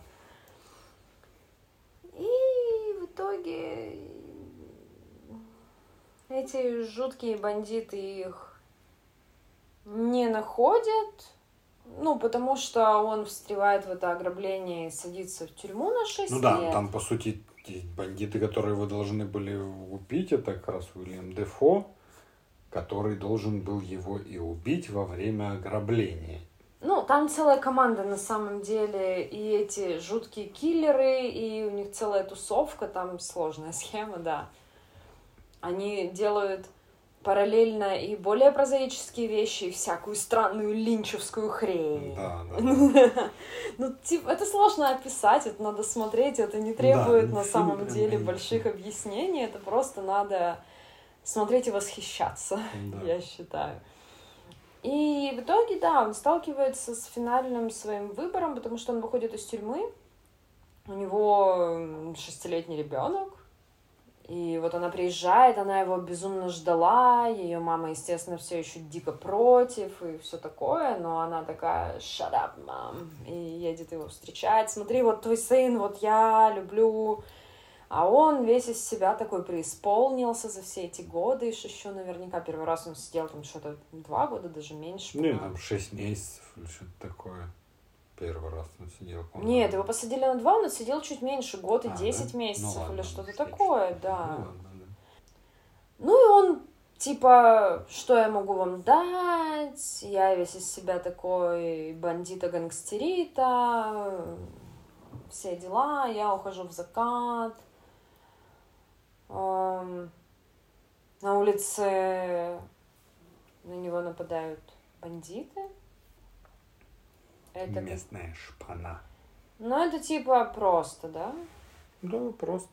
И в итоге эти жуткие бандиты их не находят, ну, потому что он встревает в это ограбление и садится в тюрьму на 6 Ну да, лет. там по сути бандиты, которые вы должны были убить, это как раз Уильям Дефо, который должен был его и убить во время ограбления. Ну, там целая команда на самом деле, и эти жуткие киллеры, и у них целая тусовка, там сложная схема, да. Они делают параллельно и более прозаические вещи, и всякую странную линчевскую хрень. Да, да. Ну, типа, это сложно описать, это надо смотреть, это не требует на самом деле больших объяснений, это просто надо смотреть и восхищаться, я считаю. И в итоге, да, он сталкивается с финальным своим выбором, потому что он выходит из тюрьмы, у него шестилетний ребенок, и вот она приезжает, она его безумно ждала, ее мама, естественно, все еще дико против и все такое, но она такая shut up, мам, и едет его встречать. Смотри, вот твой сын, вот я люблю, а он весь из себя такой преисполнился за все эти годы, еще наверняка первый раз он сидел там что-то два года, даже меньше. Ну, там шесть месяцев или что-то такое. Первый раз он сидел. По-моему. Нет, его посадили на два, он сидел чуть меньше, год и а, 10 да? месяцев ну, ладно, или что-то такое, да. Ну, ладно, да. ну и он типа, что я могу вам дать? Я весь из себя такой бандита-гангстерита, все дела, я ухожу в закат. На улице на него нападают бандиты. Это Местная шпана. Ну, это типа просто, да? Да, просто.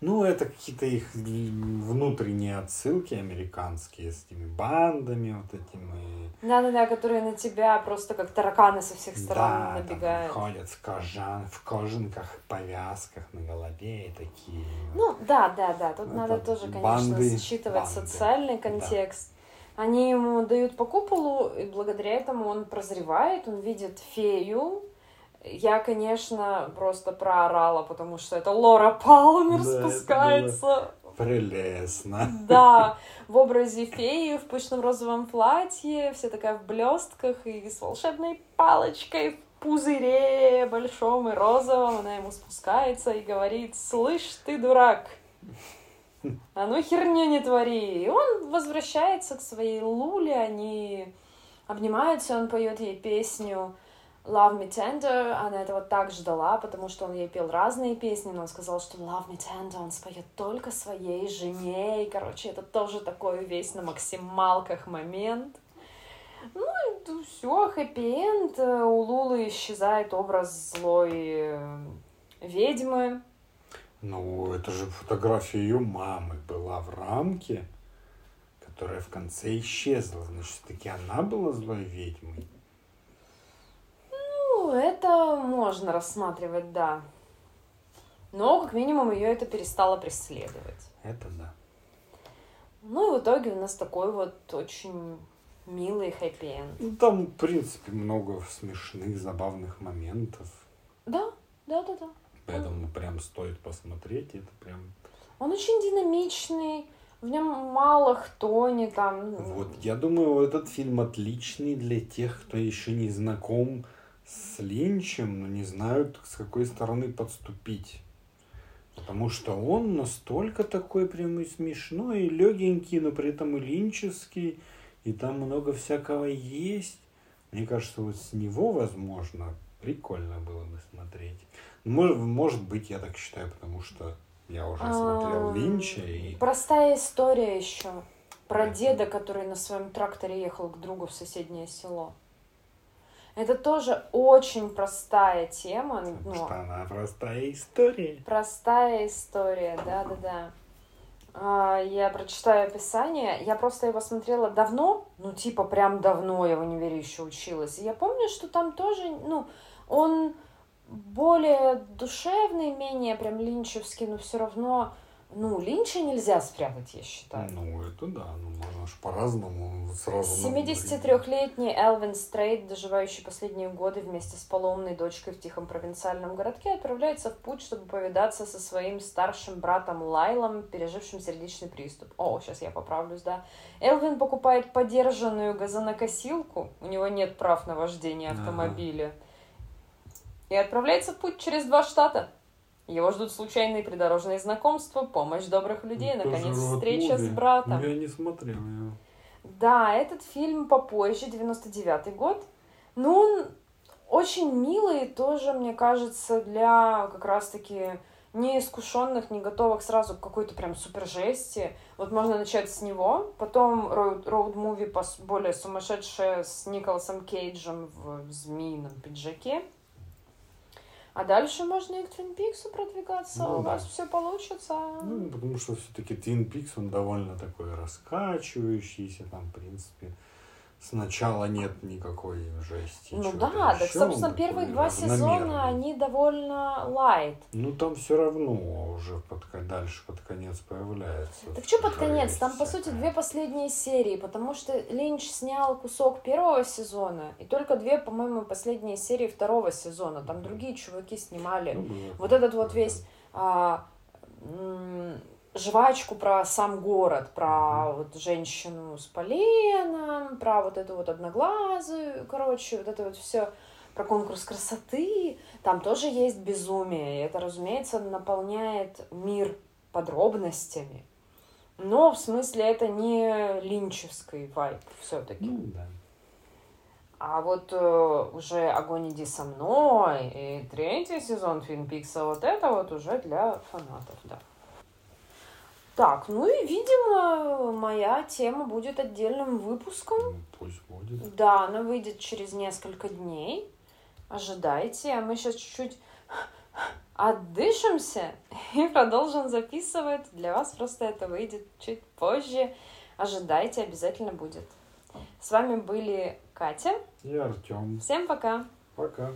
Ну, это какие-то их внутренние отсылки американские с этими бандами вот этими. Да-да-да, которые на тебя просто как тараканы со всех сторон да, набегают. Там ходят в, кожан, в кожанках, повязках на голове и такие. Ну, да, да, да. Тут это надо тоже, конечно, банды, считывать банды. социальный контекст. Да. Они ему дают по куполу, и благодаря этому он прозревает, он видит фею, я, конечно, просто проорала, потому что это Лора Палмер да, спускается. Прелестно. Да, в образе феи в пышном розовом платье, вся такая в блестках и с волшебной палочкой в пузыре большом и розовом. Она ему спускается и говорит, слышь, ты дурак, а ну херню не твори. И он возвращается к своей Луле, они обнимаются, он поет ей песню Love Me Tender, она этого так ждала, потому что он ей пел разные песни, но он сказал, что Love Me Tender он споет только своей жене, и, короче, это тоже такой весь на максималках момент. Ну, и все, хэппи-энд, у Лулы исчезает образ злой э, ведьмы. Ну, это же фотография ее мамы была в рамке, которая в конце исчезла. Значит, таки она была злой ведьмой это можно рассматривать, да. Но, как минимум, ее это перестало преследовать. Это да. Ну и в итоге у нас такой вот очень милый хэппи-энд. Ну, там, в принципе, много смешных, забавных моментов. Да, да, да, да. Поэтому прям стоит посмотреть, это прям... Он очень динамичный, в нем мало кто не там... Вот, я думаю, этот фильм отличный для тех, кто еще не знаком с Линчем, но не знают, с какой стороны подступить. Потому что он настолько такой прямой смешной и легенький, но при этом и линческий, и там много всякого есть. Мне кажется, вот с него, возможно, прикольно было бы смотреть. Может, может быть, я так считаю, потому что я уже смотрел Линча и... Простая история еще. Про деда, который на своем тракторе ехал к другу в соседнее село. Это тоже очень простая тема. ну, что она простая история. Простая история, да-да-да. А, я прочитаю описание. Я просто его смотрела давно, ну, типа, прям давно я в универе еще училась. И я помню, что там тоже, ну, он более душевный, менее прям линчевский, но все равно ну, Линча нельзя спрятать, я считаю. Ну, это да, ну, можно же по-разному сразу. 73-летний Элвин Стрейт, доживающий последние годы вместе с полоумной дочкой в тихом провинциальном городке, отправляется в путь, чтобы повидаться со своим старшим братом Лайлом, пережившим сердечный приступ. О, сейчас я поправлюсь, да. Элвин покупает подержанную газонокосилку, у него нет прав на вождение автомобиля, ага. И отправляется в путь через два штата. Его ждут случайные придорожные знакомства, помощь добрых людей, ну, наконец, встреча с братом. Я не смотрел его. Да, этот фильм попозже, 99-й год. Но он очень милый тоже, мне кажется, для как раз-таки не искушенных, не готовых сразу к какой-то прям супер жести. Вот можно начать с него, потом роуд-муви более сумасшедшее с Николасом Кейджем в змеином пиджаке. А дальше можно и к Твин Пиксу продвигаться, ну, у да. вас все получится. Ну, потому что все-таки Твин Пикс, он довольно такой раскачивающийся, там, в принципе, сначала нет никакой жести. Ну да, так, собственно, первые два сезона, они довольно лайт. Ну там все равно уже под, дальше под конец появляется. Так что под конец? Там, по сути, две последние серии, потому что Линч снял кусок первого сезона, и только две, по-моему, последние серии второго сезона. Там другие чуваки снимали. Ну, вот этот вот весь... А, жвачку про сам город, про вот женщину с поленом, про вот эту вот одноглазую, короче, вот это вот все про конкурс красоты. Там тоже есть безумие, и это, разумеется, наполняет мир подробностями. Но в смысле это не линчевский вайп все-таки. Ну, да. А вот э, уже «Огонь, иди со мной» и третий сезон Твин Пикса, вот это вот уже для фанатов, да. Так, ну и, видимо, моя тема будет отдельным выпуском. Ну, пусть будет. Да, она выйдет через несколько дней. Ожидайте, а мы сейчас чуть-чуть отдышимся и продолжим записывать. Для вас просто это выйдет чуть позже. Ожидайте, обязательно будет. С вами были Катя и Артем. Всем пока. Пока.